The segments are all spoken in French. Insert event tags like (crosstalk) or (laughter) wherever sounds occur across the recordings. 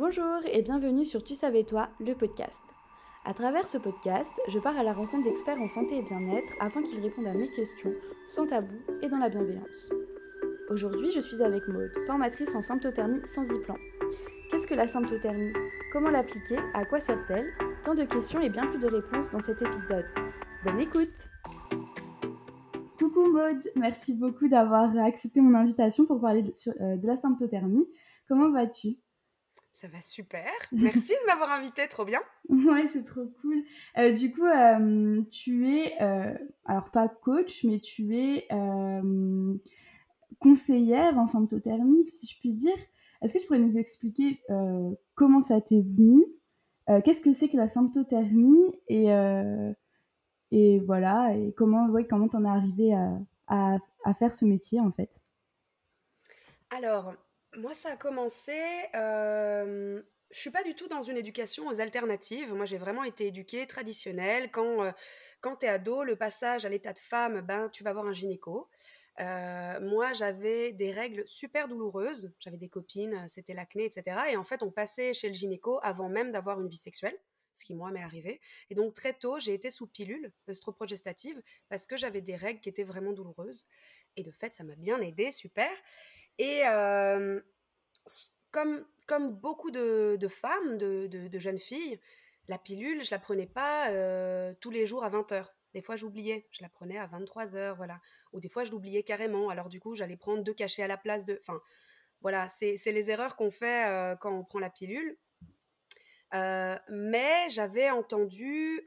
Bonjour et bienvenue sur Tu savais toi, le podcast. À travers ce podcast, je pars à la rencontre d'experts en santé et bien-être afin qu'ils répondent à mes questions sans tabou et dans la bienveillance. Aujourd'hui, je suis avec Maude, formatrice en symptothermie sans y-plan. Qu'est-ce que la symptothermie? Comment l'appliquer? À quoi sert-elle? Tant de questions et bien plus de réponses dans cet épisode. Bonne écoute Coucou Maude, merci beaucoup d'avoir accepté mon invitation pour parler de, euh, de la symptothermie. Comment vas-tu? Ça va super. (laughs) Merci de m'avoir invité, trop bien. ouais, c'est trop cool. Euh, du coup, euh, tu es, euh, alors pas coach, mais tu es conseillère en symptothermie, si je puis dire. Est-ce que tu pourrais nous expliquer comment ça t'est venu? Qu'est-ce que c'est que la symptothermie et, et voilà, et comment ouais, comment t'en es arrivé à, à, à faire ce métier en fait? Alors, moi, ça a commencé. Euh, je suis pas du tout dans une éducation aux alternatives. Moi, j'ai vraiment été éduquée traditionnelle. Quand, euh, quand tu es ado, le passage à l'état de femme, ben, tu vas voir un gynéco. Euh, moi, j'avais des règles super douloureuses. J'avais des copines, c'était l'acné, etc. Et en fait, on passait chez le gynéco avant même d'avoir une vie sexuelle, ce qui, moi, m'est arrivé. Et donc, très tôt, j'ai été sous pilule œstroprogestative parce que j'avais des règles qui étaient vraiment douloureuses. Et de fait, ça m'a bien aidé, super. Et comme, beaucoup de, femmes, de, jeunes filles, la pilule, je la prenais pas tous les jours à 20h. Des fois, j'oubliais, je la prenais à 23h, voilà. Ou des fois, je l'oubliais carrément. Alors, du coup, j'allais prendre deux cachets à la place de. Enfin, voilà, c'est les erreurs qu'on fait quand on prend la pilule. mais j'avais entendu,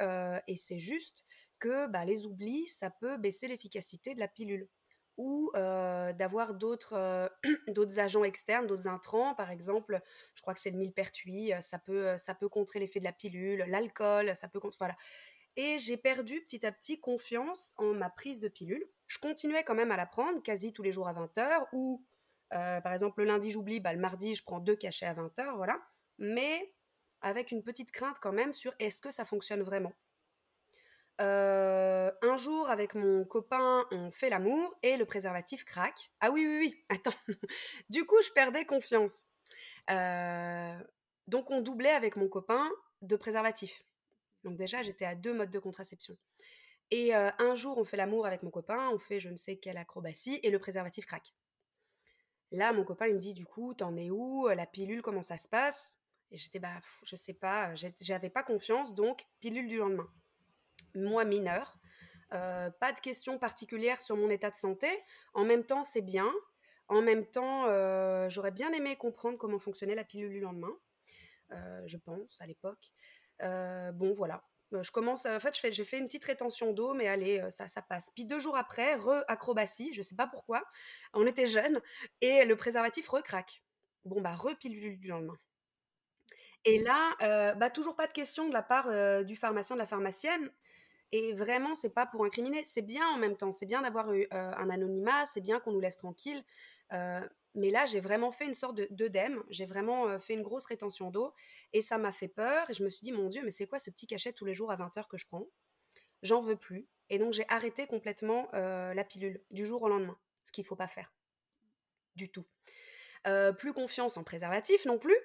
et c'est juste, que bah, les oublis, ça peut baisser l'efficacité de la pilule ou d'avoir (clears throat) d'autres agents externes, d'autres intrants, par exemple, je crois que c'est le millepertuis, ça peut ça peut contrer l'effet de la pilule, l'alcool, ça peut contrer voilà. Et j'ai perdu petit à petit confiance en ma prise de pilule. Je continuais quand même à la prendre quasi tous les jours à 20h ou par exemple le lundi j'oublie, bah, le mardi je prends deux cachets à 20h, voilà. Mais avec une petite crainte quand même sur est-ce que ça fonctionne vraiment? Euh, un jour, avec mon copain, on fait l'amour et le préservatif craque. Ah oui, oui, oui, attends. (laughs) du coup, je perdais confiance. Euh, donc, on doublait avec mon copain de préservatif. Donc, déjà, j'étais à deux modes de contraception. Et euh, un jour, on fait l'amour avec mon copain, on fait je ne sais quelle acrobatie et le préservatif craque. Là, mon copain, il me dit du coup, t'en es où? La pilule, comment ça se passe? Et j'étais, bah, je sais pas, j'avais pas confiance, donc pilule du lendemain moi mineure. Euh, pas de questions particulières sur mon état de santé. En même temps, c'est bien. En même temps, euh, j'aurais bien aimé comprendre comment fonctionnait la pilule du lendemain. Euh, je pense, à l'époque. bon, voilà. Je commence, en fait, j'ai fait une petite rétention d'eau, mais allez, ça, ça passe. Puis deux jours après, re-acrobatie, je sais pas pourquoi. On était jeunes et le préservatif recraque. Bon, bah, re-pilule du lendemain. Et là, bah, toujours pas de questions de la part du pharmacien, de la pharmacienne. Et vraiment, c'est pas pour incriminer, c'est bien en même temps, c'est bien d'avoir eu un anonymat, c'est bien qu'on nous laisse tranquille. mais là, j'ai vraiment fait une sorte d'œdème, j'ai vraiment fait une grosse rétention d'eau et ça m'a fait peur. Et je me suis dit, mon Dieu, mais c'est quoi ce petit cachet tous les jours à 20h que je prends? J'en veux plus. Et donc, j'ai arrêté complètement la pilule du jour au lendemain, ce qu'il faut pas faire. Du tout. plus confiance en préservatif non plus,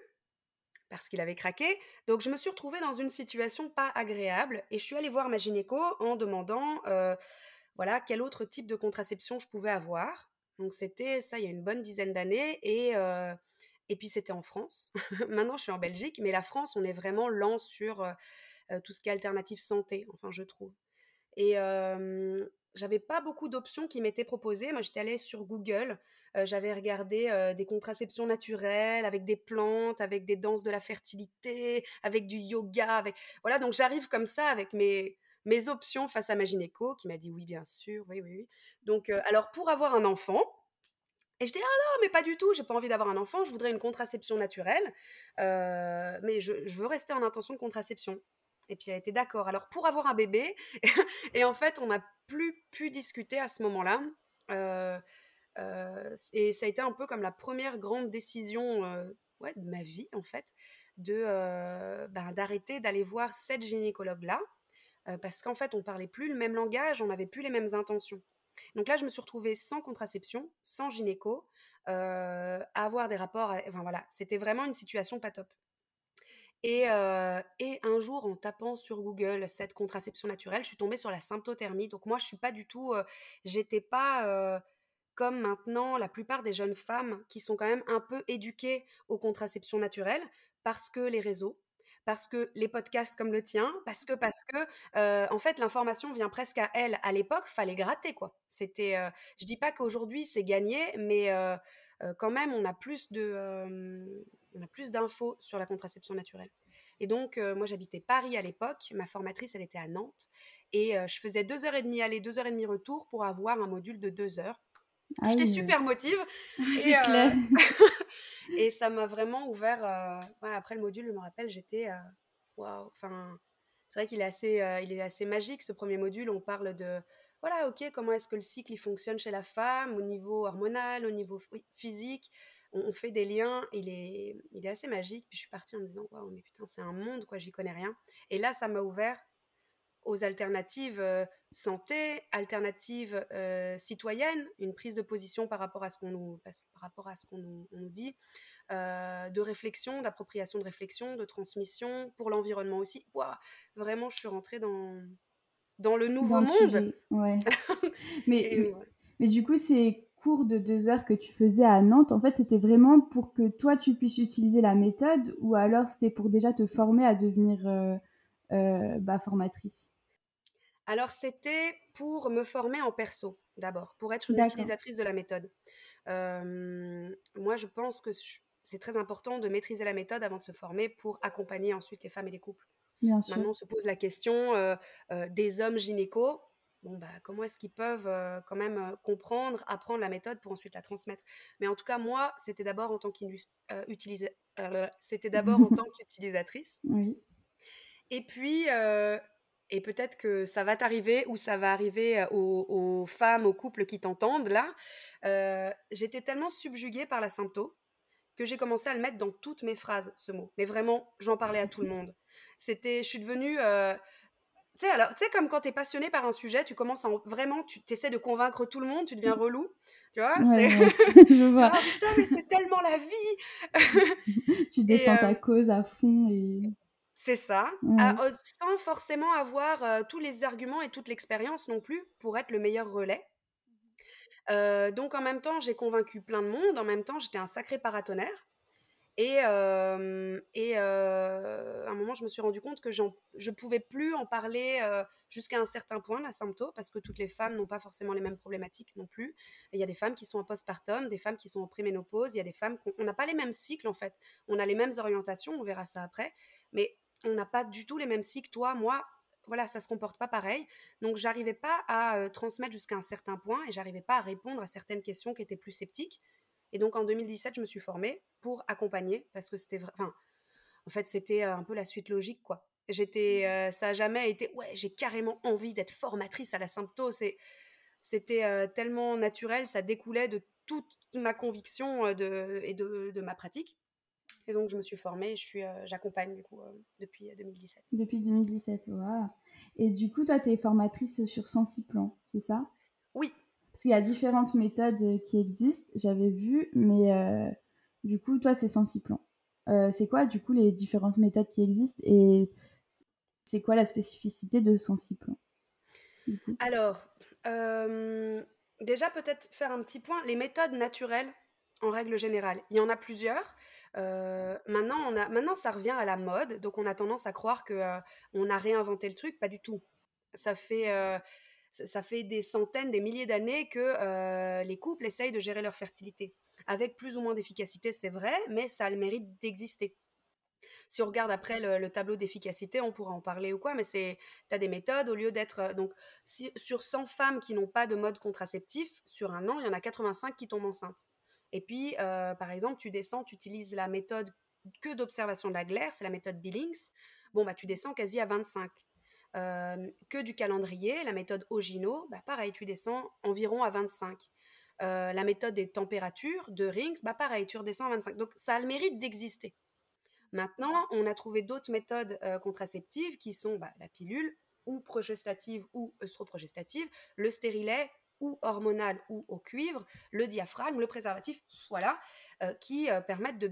parce qu'il avait craqué. Donc je me suis retrouvée dans une situation pas agréable et je suis allée voir ma gynéco en demandant voilà quel autre type de contraception je pouvais avoir. Donc c'était ça il y a une bonne dizaine d'années et et puis c'était en France. (laughs) Maintenant je suis en Belgique, mais la France on est vraiment lent sur tout ce qui est alternative santé, enfin je trouve. Et j'avais pas beaucoup d'options qui m'étaient proposées. Moi, j'étais allée sur Google, euh, j'avais regardé euh, des contraceptions naturelles avec des plantes, avec des danses de la fertilité, avec du yoga, avec voilà. Donc j'arrive comme ça avec mes mes options face à ma gynéco qui m'a dit oui, bien sûr, oui, oui, oui. Donc euh, alors pour avoir un enfant. Et je dis ah non mais pas du tout j'ai pas envie d'avoir un enfant je voudrais une contraception naturelle mais je, je veux rester en intention de contraception et puis elle était d'accord. Alors pour avoir un bébé, (laughs) et en fait on n'a plus pu discuter à ce moment-là. Euh, euh, et ça a été un peu comme la première grande décision euh, de ma vie en fait, de ben, d'arrêter d'aller voir cette gynécologue là, parce qu'en fait on parlait plus le même langage, on n'avait plus les mêmes intentions. Donc là je me suis retrouvée sans contraception, sans gynéco, à avoir des rapports. Enfin voilà, c'était vraiment une situation pas top. Et, un jour, en tapant sur Google cette contraception naturelle, je suis tombée sur la symptothermie. Donc moi, je suis pas du tout, euh, j'étais pas comme maintenant la plupart des jeunes femmes qui sont quand même un peu éduquées aux contraceptions naturelles parce que les réseaux, parce que les podcasts comme le tien, parce que parce que en fait l'information vient presque à elle. À l'époque, fallait gratter quoi. C'était, euh, je dis pas qu'aujourd'hui c'est gagné, mais quand même on a plus de, on a plus d'infos sur la contraception naturelle. Et donc moi j'habitais Paris à l'époque, ma formatrice elle était à Nantes et je faisais deux heures et demie aller, deux heures et demie retour pour avoir un module de deux heures. Ah J'étais super motive. (laughs) C'est clair. (laughs) Et ça m'a vraiment ouvert. Euh, après le module, je me rappelle, j'étais. Euh, waouh! Enfin, c'est vrai qu'il est, assez, euh, il est assez magique ce premier module. On parle de. Voilà, ok, comment est-ce que le cycle il fonctionne chez la femme, au niveau hormonal, au niveau physique. On, fait des liens, il est, il est assez magique. Puis je suis partie en me disant, waouh, mais putain, c'est un monde, quoi, j'y connais rien. Et là, ça m'a ouvert aux alternatives euh, santé, alternatives euh, citoyennes, une prise de position par rapport à ce qu'on nous, par rapport à ce qu'on nous, dit, euh, de réflexion, d'appropriation de réflexion, de transmission pour l'environnement aussi. vraiment, je suis rentrée dans, dans le nouveau monde. Ouais. (laughs) mais, mais du coup, ces cours de deux heures que tu faisais à Nantes, en fait, c'était vraiment pour que toi, tu puisses utiliser la méthode ou alors c'était pour déjà te former à devenir bah, formatrice? Alors, c'était pour me former en perso, d'abord, pour être une utilisatrice de la méthode. moi, je pense que c'est très important de maîtriser la méthode avant de se former pour accompagner ensuite les femmes et les couples. Maintenant, on se pose la question des hommes gynécos. Bon, bah, comment est-ce qu'ils peuvent quand même comprendre, apprendre la méthode pour ensuite la transmettre? Mais en tout cas, moi, c'était d'abord en tant c'était d'abord en (laughs) tant qu'utilisatrice. Oui. Et puis, et peut-être que ça va t'arriver ou ça va arriver aux, femmes, aux couples qui t'entendent là. J'étais tellement subjuguée par la sympto que j'ai commencé à le mettre dans toutes mes phrases, ce mot. Mais vraiment, j'en parlais à tout le monde. C'était, je suis devenue... tu sais, alors, tu sais, comme quand tu es passionné par un sujet, tu commences à vraiment, tu essaies de convaincre tout le monde, tu deviens relou. Tu vois, c'est. (laughs) (laughs) je vois. putain, mais c'est tellement la vie (laughs) Tu défends ta cause à fond et. C'est ça, sans forcément avoir euh, tous les arguments et toute l'expérience non plus pour être le meilleur relais. Euh, donc en même temps, j'ai convaincu plein de monde, en même temps, j'étais un sacré paratonnerre. Et, à un moment, je me suis rendu compte que je ne pouvais plus en parler jusqu'à un certain point, la sympto, parce que toutes les femmes n'ont pas forcément les mêmes problématiques non plus. Il y a des femmes qui sont en postpartum, des femmes qui sont en préménopause, il y a des femmes qu'on n'a pas les mêmes cycles en fait. On a les mêmes orientations, on verra ça après. Mais on n'a pas du tout les mêmes cycles. Toi, moi, voilà, ça se comporte pas pareil. Donc, j'arrivais pas à transmettre jusqu'à un certain point et j'arrivais pas à répondre à certaines questions qui étaient plus sceptiques. Et donc, en 2017, je me suis formée pour accompagner parce que c'était, enfin, en fait, c'était euh, un peu la suite logique, quoi. J'étais, mmh. euh, ça a jamais été, ouais, j'ai carrément envie d'être formatrice à la sympto. c'était tellement naturel, ça découlait de toute ma conviction de, et de ma pratique. Et donc, je me suis formée et je suis, euh, j'accompagne du coup euh, depuis 2017. Euh, depuis 2017, wow. Et du coup, toi, tu es formatrice sur Sensiplan, c'est ça? Oui. Parce qu'il y a différentes méthodes qui existent, j'avais vu, mais du coup, toi, c'est Sensiplan. c'est quoi, du coup, les différentes méthodes qui existent et c'est quoi la spécificité de Sensiplan Alors, déjà, peut-être faire un petit point. Les méthodes naturelles, en règle générale. Il y en a plusieurs. Euh, maintenant, on a, maintenant, ça revient à la mode, donc on a tendance à croire que euh, on a réinventé le truc. Pas du tout. Ça fait, euh, ça fait des centaines, des milliers d'années que les couples essayent de gérer leur fertilité. Avec plus ou moins d'efficacité, c'est vrai, mais ça a le mérite d'exister. Si on regarde après le, tableau d'efficacité, on pourra en parler ou quoi, mais c'est, as des méthodes, au lieu d'être... Donc, si, sur 100 femmes qui n'ont pas de mode contraceptif, sur un an, il y en a 85 qui tombent enceintes. Et puis, euh, par exemple, tu descends, tu utilises la méthode que d'observation de la glaire, c'est la méthode Billings. Bon, bah, tu descends quasi à 25. Que du calendrier, la méthode Ogino, bah, pareil, tu descends environ à 25. Euh, la méthode des températures de Rings, bah, pareil, tu redescends à 25. Donc, ça a le mérite d'exister. Maintenant, on a trouvé d'autres méthodes contraceptives qui sont bah, la pilule, ou progestative ou œstroprogestative, le stérilet ou hormonal ou au cuivre, le diaphragme, le préservatif, voilà, qui permettent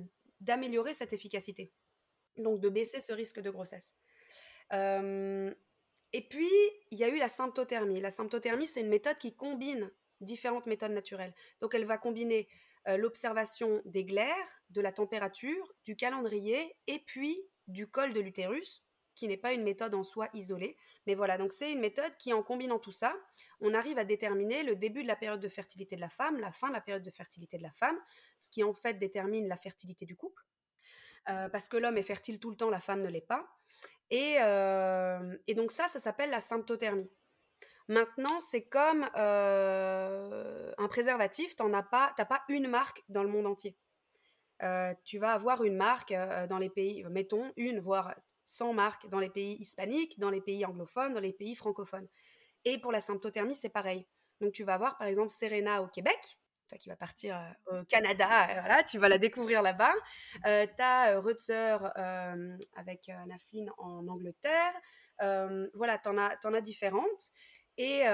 d'améliorer cette efficacité. donc de baisser ce risque de grossesse. Et puis, il y a eu la symptothermie. La symptothermie, c'est une méthode qui combine différentes méthodes naturelles. Donc, elle va combiner l'observation des glaires, de la température, du calendrier et puis du col de l'utérus, qui n'est pas une méthode en soi isolée. Mais voilà, donc c'est une méthode qui, en combinant tout ça, on arrive à déterminer le début de la période de fertilité de la femme, la fin de la période de fertilité de la femme, ce qui en fait détermine la fertilité du couple. Euh, parce que l'homme est fertile tout le temps, la femme ne l'est pas. Et, euh, donc ça, ça s'appelle la symptothermie. Maintenant, c'est comme euh, un préservatif, tu n'as pas, pas une marque dans le monde entier. tu vas avoir une marque dans les pays, mettons une, voire 100 marques dans les pays hispaniques, dans les pays anglophones, dans les pays francophones. Et pour la symptothermie, c'est pareil. Donc tu vas avoir par exemple Serena au Québec, toi qui vas partir euh, au Canada, euh, voilà, tu vas la découvrir là-bas. Euh, tu as Rutzer avec Naflin en Angleterre. voilà, tu en, en, as différentes. Et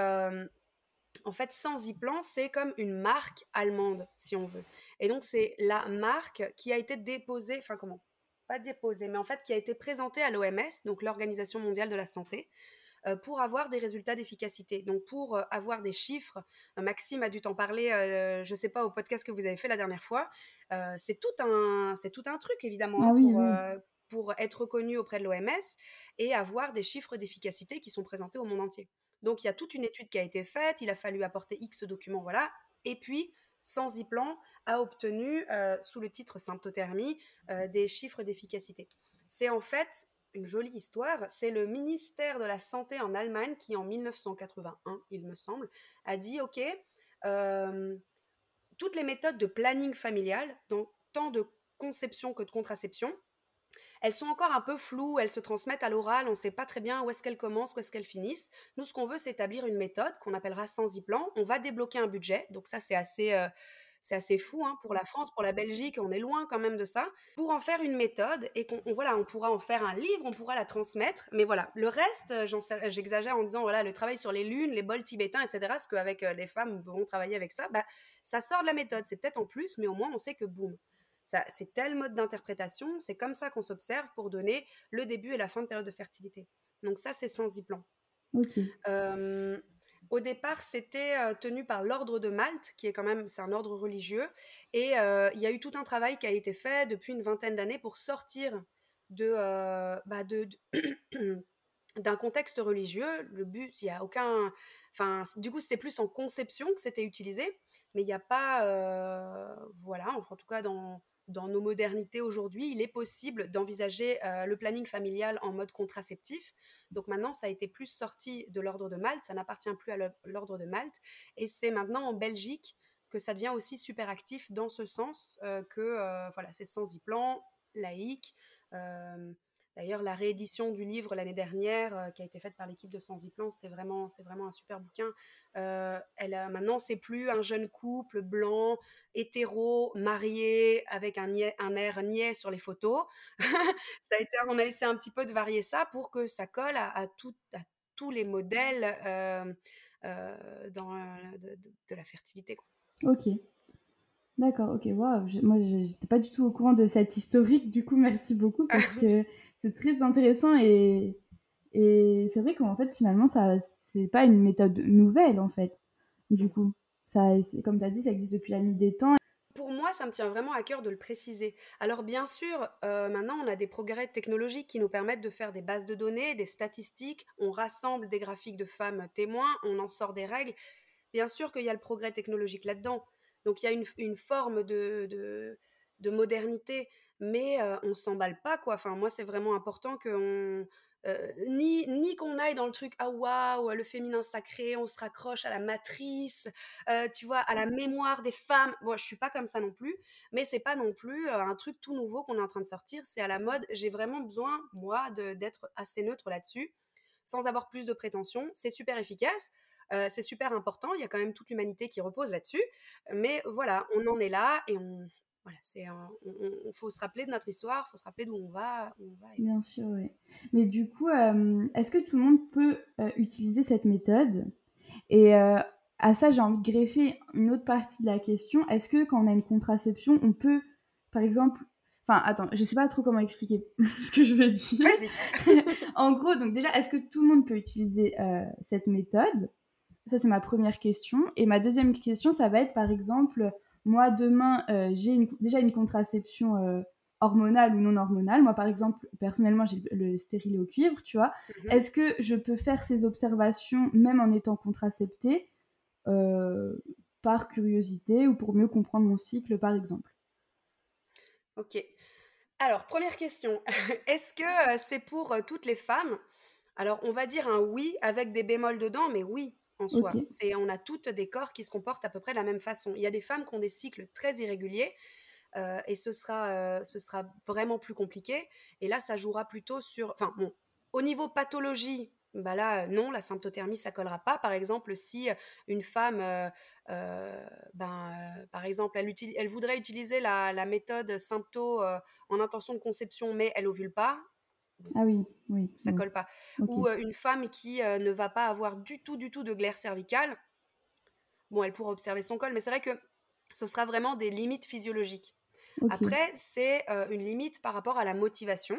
en fait, Sans Iplan, c'est comme une marque allemande, si on veut. Et donc, c'est la marque qui a été déposée, enfin comment? Pas déposé, mais en fait qui a été présenté à l'OMS, donc l'Organisation mondiale de la santé, euh, pour avoir des résultats d'efficacité. Donc pour euh, avoir des chiffres, euh, Maxime a dû t'en parler, je ne sais pas, au podcast que vous avez fait la dernière fois. c'est tout un, c'est tout un truc évidemment ah pour, pour être reconnu auprès de l'OMS et avoir des chiffres d'efficacité qui sont présentés au monde entier. Donc il y a toute une étude qui a été faite, il a fallu apporter X documents, voilà. Et puis sans Ziplan a obtenu, euh, sous le titre symptothermie, euh, des chiffres d'efficacité. C'est en fait une jolie histoire. C'est le ministère de la Santé en Allemagne qui, en 1981, il me semble, a dit OK, euh, toutes les méthodes de planning familial, donc tant de conception que de contraception, elles sont encore un peu floues, elles se transmettent à l'oral, on ne sait pas très bien où est-ce qu'elles commencent, où est-ce qu'elles finissent. Nous, ce qu'on veut, c'est établir une méthode qu'on appellera sans plan. On va débloquer un budget, donc ça, c'est assez... Euh, c'est assez fou hein, pour la France, pour la Belgique, on est loin quand même de ça, pour en faire une méthode et qu'on voilà, on pourra en faire un livre, on pourra la transmettre, mais voilà, le reste, euh, j'exagère en disant voilà, le travail sur les lunes, les bols tibétains, etc., parce qu'avec euh, les femmes, nous pouvons travailler avec ça, bah, ça sort de la méthode, c'est peut-être en plus, mais au moins on sait que boum, c'est tel mode d'interprétation, c'est comme ça qu'on s'observe pour donner le début et la fin de période de fertilité. Donc ça, c'est sans y-plan. Au départ, c'était tenu par l'ordre de Malte, qui est quand même, c'est un ordre religieux, et il y a eu tout un travail qui a été fait depuis une vingtaine d'années pour sortir de, bah (clears throat) d'un contexte religieux. Le but, il n'y a aucun, enfin, du coup, c'était plus en conception que c'était utilisé, mais il n'y a pas, voilà, enfin, en tout cas dans dans nos modernités aujourd'hui, il est possible d'envisager euh, le planning familial en mode contraceptif. Donc maintenant, ça a été plus sorti de l'ordre de Malte, ça n'appartient plus à l'ordre de Malte, et c'est maintenant en Belgique que ça devient aussi super actif dans ce sens euh, que euh, voilà, c'est sans y-plan, laïque. D'ailleurs, la réédition du livre l'année dernière, euh, qui a été faite par l'équipe de Sans Plan, c'était vraiment, c'est vraiment un super bouquin. Euh, elle a, maintenant, c'est plus un jeune couple blanc, hétéro, marié, avec un, un air niais sur les photos. (laughs) ça a été, on a essayé un petit peu de varier ça pour que ça colle à, tout, à tous les modèles euh, dans, de, la fertilité. Ok. D'accord, ok, wow. moi j'étais pas du tout au courant de cette historique, du coup merci beaucoup parce (laughs) que c'est très intéressant et, c'est vrai qu'en fait, finalement, ça c'est pas une méthode nouvelle, en fait. Du coup, ça, comme tu as dit, ça existe depuis la nuit des temps. Pour moi, ça me tient vraiment à cœur de le préciser. Alors bien sûr, euh, maintenant, on a des progrès technologiques qui nous permettent de faire des bases de données, des statistiques, on rassemble des graphiques de femmes témoins, on en sort des règles. Bien sûr qu'il y a le progrès technologique là-dedans. Donc il y a une, forme de modernité mais on on s'emballe pas quoi. Enfin moi c'est vraiment important que ni ni qu'on aille dans le truc ah waouh le féminin sacré, on se raccroche à la matrice, tu vois à la mémoire des femmes. Bon je suis pas comme ça non plus, mais c'est pas non plus un truc tout nouveau qu'on est en train de sortir. C'est à la mode. J'ai vraiment besoin moi d'être assez neutre là-dessus, sans avoir plus de prétention. C'est super efficace. c'est super important, il y a quand même toute l'humanité qui repose là-dessus. Mais voilà, on en est là et on, voilà, c'est il faut se rappeler de notre histoire, il faut se rappeler d'où on va, on va. Bien sûr, oui. Mais du coup, euh, est-ce que tout le monde peut euh, utiliser cette méthode? Et euh, à ça, j'ai envie de greffer une autre partie de la question. Est-ce que quand on a une contraception, on peut, par exemple, Enfin, attends, je sais pas trop comment expliquer (laughs) ce que je veux dire. (laughs) en gros, donc déjà, est-ce que tout le monde peut utiliser cette méthode? Ça, c'est ma première question. Et ma deuxième question, ça va être, par exemple, moi, demain, euh, j'ai déjà une contraception euh, hormonale ou non hormonale. Moi, par exemple, personnellement, j'ai le stérilet au cuivre, tu vois. Mhm. Est-ce que je peux faire ces observations même en étant contraceptée par curiosité ou pour mieux comprendre mon cycle, par exemple? Ok. Alors, première question. (laughs) Est-ce que c'est pour toutes les femmes? Alors, on va dire un oui avec des bémols dedans, mais oui en soi. C'est, on a toutes des corps qui se comportent à peu près de la même façon. Il y a des femmes qui ont des cycles très irréguliers. et ce sera, ce sera vraiment plus compliqué. Et là, ça jouera plutôt sur. Enfin, bon, au niveau pathologie, bah là, non, la symptothermie, ça collera pas. Par exemple, si une femme, ben, par exemple, elle, elle voudrait utiliser la, méthode sympto en intention de conception, mais elle ovule pas, ah oui, oui. Ça colle pas. Ou une femme qui ne va pas avoir du tout, du tout de glaire cervicale, bon, elle pourra observer son col, mais c'est vrai que ce sera vraiment des limites physiologiques. Après, c'est une limite par rapport à la motivation.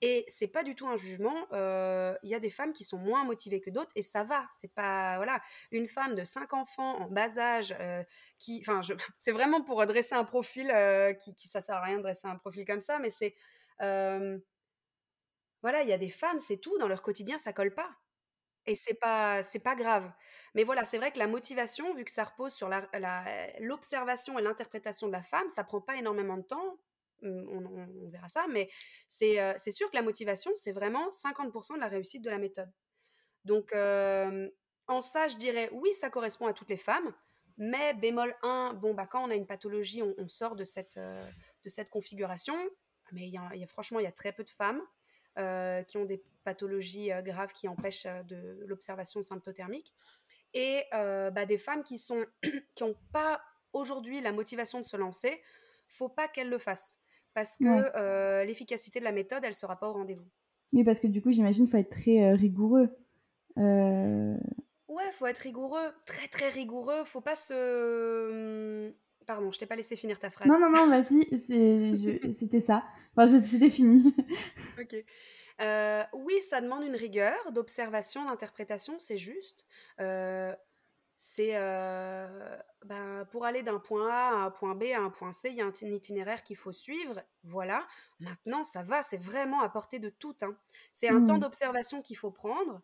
Et c'est pas du tout un jugement. Il y a des femmes qui sont moins motivées que d'autres et ça va. C'est pas. Voilà. Une femme de 5 enfants en bas âge qui. Enfin, (laughs) c'est vraiment pour dresser un profil qui, qui. Ça sert à rien de dresser un profil comme ça, mais c'est. Voilà, il y a des femmes, c'est tout. Dans leur quotidien, ça colle pas. Et c'est pas c'est pas grave. Mais voilà, c'est vrai que la motivation, vu que ça repose sur l'observation et l'interprétation de la femme, ça prend pas énormément de temps. Mmh, on, verra ça, mais c'est sûr que la motivation, c'est vraiment 50% de la réussite de la méthode. Donc, en ça, je dirais oui, ça correspond à toutes les femmes, mais bémol 1, bon, bah, quand on a une pathologie, on, sort de cette, de cette configuration. Mais y, a, franchement, il y a très peu de femmes qui ont des pathologies graves qui empêchent de l'observation symptothermique. Et bah, des femmes qui sont (clears throat) qui n'ont pas aujourd'hui la motivation de se lancer, faut pas qu'elles le fassent parce que l'efficacité de la méthode, elle sera pas au rendez-vous. Oui, parce que du coup, j'imagine qu'il faut être très rigoureux. Euh... Ouais, faut être rigoureux, très très rigoureux. Faut pas se. Pardon, je t'ai pas laissé finir ta phrase. Non, non, non, vas-y, (laughs) c'était ça. Enfin, c'était fini. (laughs) ok. Euh, oui, ça demande une rigueur d'observation, d'interprétation, c'est juste. Euh, c'est euh, ben, pour aller d'un point A à un point B à un point C, il y a un itinéraire qu'il faut suivre. Voilà. Maintenant, ça va, c'est vraiment à portée de tout. Hein. C'est un temps mmh. d'observation qu'il faut prendre.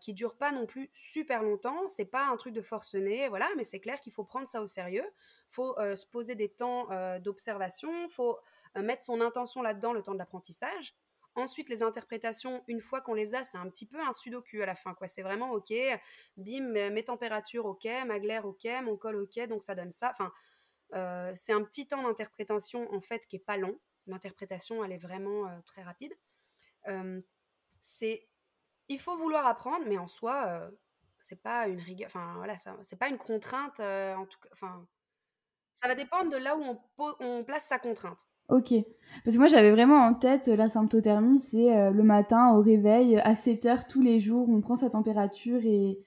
Qui dure pas non plus super longtemps, c'est pas un truc de forcené, voilà, mais c'est clair qu'il faut prendre ça au sérieux. Faut se poser des temps d'observation, faut mettre son intention là-dedans le temps de l'apprentissage. Ensuite, les interprétations, une fois qu'on les a, c'est un petit peu un sudoku à la fin. quoi. C'est vraiment OK, bim, mes températures OK, ma glaire OK, mon col OK, donc ça donne ça. Enfin, euh, c'est un petit temps d'interprétation en fait qui est pas long. L'interprétation, elle est vraiment euh, très rapide. Euh, c'est, il faut vouloir apprendre, mais en soi, c'est pas une rigueur. Enfin voilà, c'est pas une contrainte. en tout cas, enfin, ça va dépendre de là où on, on place sa contrainte. Ok. Parce que moi, j'avais vraiment en tête euh, la symptothermie, c'est euh, le matin au réveil, à 7 heures tous les jours, on prend sa température et,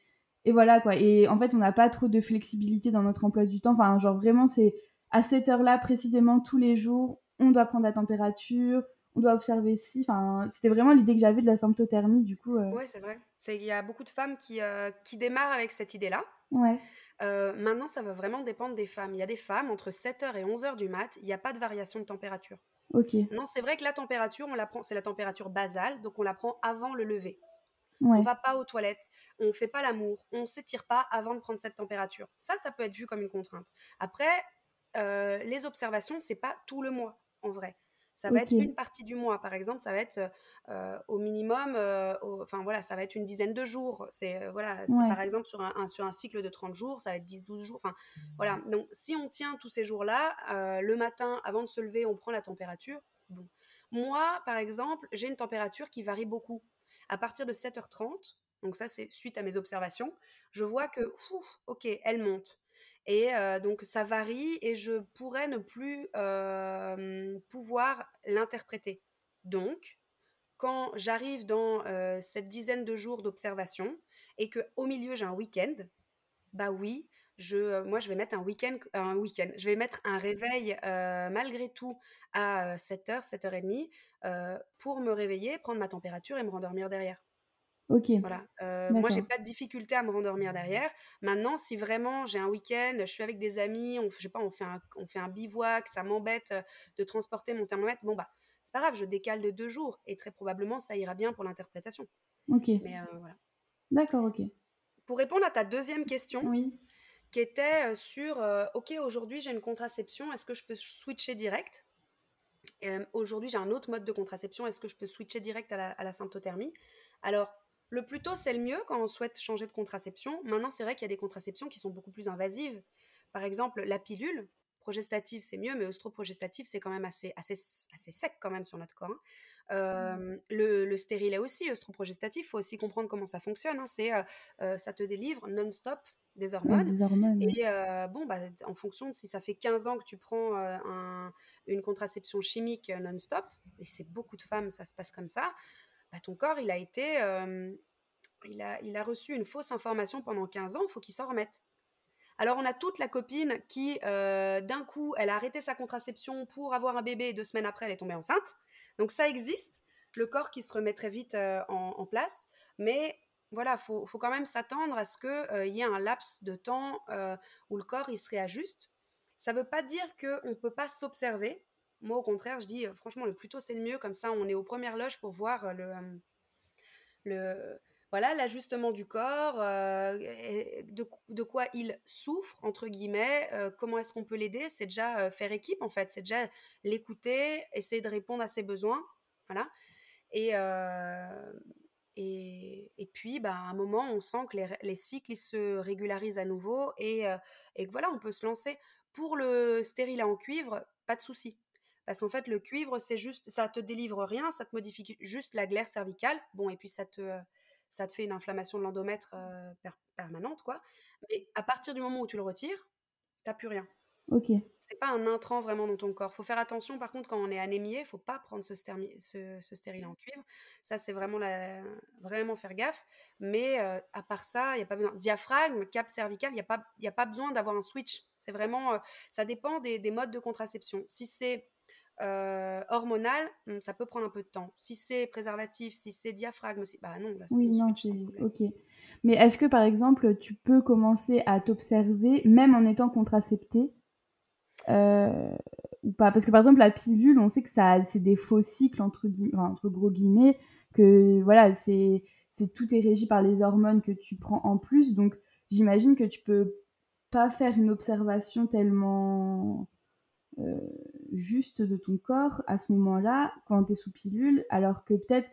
et voilà quoi. Et en fait, on n'a pas trop de flexibilité dans notre emploi du temps. Enfin, genre vraiment, c'est à cette heure-là, précisément tous les jours, on doit prendre la température, on doit observer si. Enfin, c'était vraiment l'idée que j'avais de la symptothermie, du coup. Euh. Ouais, c'est vrai. Il y a beaucoup de femmes qui, qui démarrent avec cette idée-là. Ouais. Euh, maintenant, ça va vraiment dépendre des femmes. Il y a des femmes, entre 7h et 11h du mat, il n'y a pas de variation de température. Ok. Non, c'est vrai que la température, on la prend, c'est la température basale, donc on la prend avant le lever. On On va pas aux toilettes, on fait pas l'amour, on s'étire pas avant de prendre cette température. Ça, ça peut être vu comme une contrainte. Après, euh, les observations, c'est pas tout le mois, en vrai. Ça va être une partie du mois, par exemple, ça va être euh, au minimum, euh, enfin voilà, ça va être une dizaine de jours. C'est euh, voilà, par exemple sur un, sur un cycle de 30 jours, ça va être 10-12 jours. Enfin voilà, donc si on tient tous ces jours-là, le matin, avant de se lever, on prend la température. Bon. Moi, par exemple, j'ai une température qui varie beaucoup. À partir de 7h30, donc ça c'est suite à mes observations, je vois que, ok, elle monte. Et donc ça varie et je pourrais ne plus pouvoir l'interpréter. Donc, quand j'arrive dans cette dizaine de jours d'observation et que au milieu j'ai un week-end, bah oui, je, moi, je vais mettre un week-end, un week-end, je vais mettre un réveil malgré tout à 7h, 7h30 pour me réveiller, prendre ma température et me rendormir derrière. Ok. Voilà. moi, j'ai pas de difficulté à me rendormir derrière. Maintenant, si vraiment j'ai un week-end, je suis avec des amis, on, je sais pas, on fait un, on fait un bivouac, ça m'embête de transporter mon thermomètre, bon bah, c'est pas grave, je décale de deux jours et très probablement ça ira bien pour l'interprétation. Ok. Mais voilà. D'accord, ok. Pour répondre à ta deuxième question, Oui. qui était sur Ok, aujourd'hui j'ai une contraception, est-ce que je peux switcher direct? Aujourd'hui j'ai un autre mode de contraception, est-ce que je peux switcher direct à la, à la symptothermie? Alors, le plus tôt, c'est le mieux quand on souhaite changer de contraception. Maintenant, c'est vrai qu'il y a des contraceptions qui sont beaucoup plus invasives. Par exemple, la pilule, progestative, c'est mieux, mais œstroprogestative, c'est quand même assez, assez, assez sec quand même sur notre corps. Hein. Euh, le, le, stérilet aussi, œstroprogestatif, il faut aussi comprendre comment ça fonctionne. Hein. C'est, euh, euh, ça te délivre non-stop des hormones. des hormones et bon, bah, en fonction de si ça fait 15 ans que tu prends un, une contraception chimique non-stop, et c'est beaucoup de femmes, ça se passe comme ça, bah, ton corps, il a été, il, a, il a reçu une fausse information pendant 15 ans, il faut qu'il s'en remette. Alors on a toute la copine qui, d'un coup, elle a arrêté sa contraception pour avoir un bébé et deux semaines après, elle est tombée enceinte. Donc ça existe, le corps qui se remet très vite en, place, mais voilà, faut, faut quand même s'attendre à ce qu'il y ait un laps de temps où le corps il se réajuste. Ça ne veut pas dire qu'on ne peut pas s'observer, moi, au contraire, je dis, franchement, le plus tôt, c'est le mieux. Comme ça, on est aux premières loges pour voir le, le voilà l'ajustement du corps, de, de, quoi il souffre, entre guillemets, comment est-ce qu'on peut l'aider? C'est déjà faire équipe, en fait. C'est déjà l'écouter, essayer de répondre à ses besoins. Voilà. Et, et, et, puis, bah, à un moment, on sent que les, les cycles se régularisent à nouveau et, et que voilà, on peut se lancer. Pour le stérilet en cuivre, pas de souci. Parce qu'en fait, le cuivre, c'est juste, ça te délivre rien, ça te modifie juste la glaire cervicale. Bon, et puis ça te, ça te fait une inflammation de l'endomètre euh, permanente, quoi. Mais à partir du moment où tu le retires, t'as plus rien. Ok. C'est pas un intrant vraiment dans ton corps. Faut faire attention, par contre, quand on est anémié, faut pas prendre ce, ce, ce stérile en cuivre. Ça, c'est vraiment, la... vraiment faire gaffe. Mais euh, à part ça, il y a pas besoin. Diaphragme, cap cervical, il n'y a, pas... a pas besoin d'avoir un switch. C'est vraiment. Euh, ça dépend des, des modes de contraception. Si c'est euh, hormonal, hmm, ça peut prendre un peu de temps. Si c'est préservatif, si c'est diaphragme, bah non, là, oui, non, c'est ok. Mais est-ce que par exemple, tu peux commencer à t'observer même en étant contracepté euh, ou pas? Parce que par exemple, la pilule, on sait que ça, c'est des faux cycles entre, entre gros guillemets, que voilà, c'est, c'est tout est régi par les hormones que tu prends en plus. Donc, j'imagine que tu peux pas faire une observation tellement juste de ton corps à ce moment-là quand tu es sous pilule alors que peut-être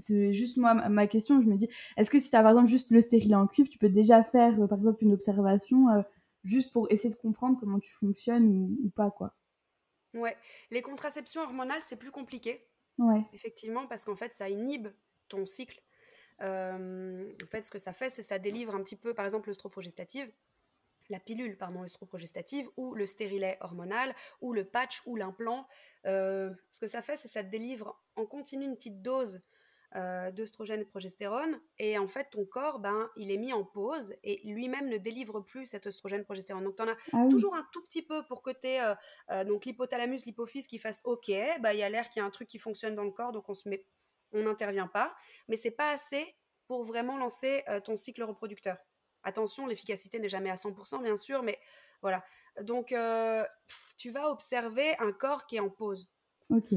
c'est juste moi ma question je me dis est-ce que si tu as par exemple juste le stérilet en cuivre tu peux déjà faire euh, par exemple une observation euh, juste pour essayer de comprendre comment tu fonctionnes ou, pas quoi? Ouais. Les contraceptions hormonales c'est plus compliqué. Ouais. Effectivement parce qu'en fait ça inhibe ton cycle. En fait ce que ça fait c'est ça délivre un petit peu par exemple l'œstroprogestative la pilule pardon, œstroprogestative ou le stérilet hormonal ou le patch ou l'implant. Euh, ce que ça fait, c'est que ça te délivre en continu une petite dose euh, d'œstrogène et de progestérone et en fait ton corps, ben, il est mis en pause et lui-même ne délivre plus cet œstrogène progestérone. Donc tu en as ah toujours un tout petit peu pour côté euh, donc l'hypothalamus, l'hypophyse qui fasse OK, bah, il y a l'air qu'il y a un truc qui fonctionne dans le corps donc on se met on n'intervient pas, mais c'est pas assez pour vraiment lancer ton cycle reproducteur. Attention, l'efficacité n'est jamais à 100%, bien sûr, mais voilà. Donc, euh, tu vas observer un corps qui est en pause.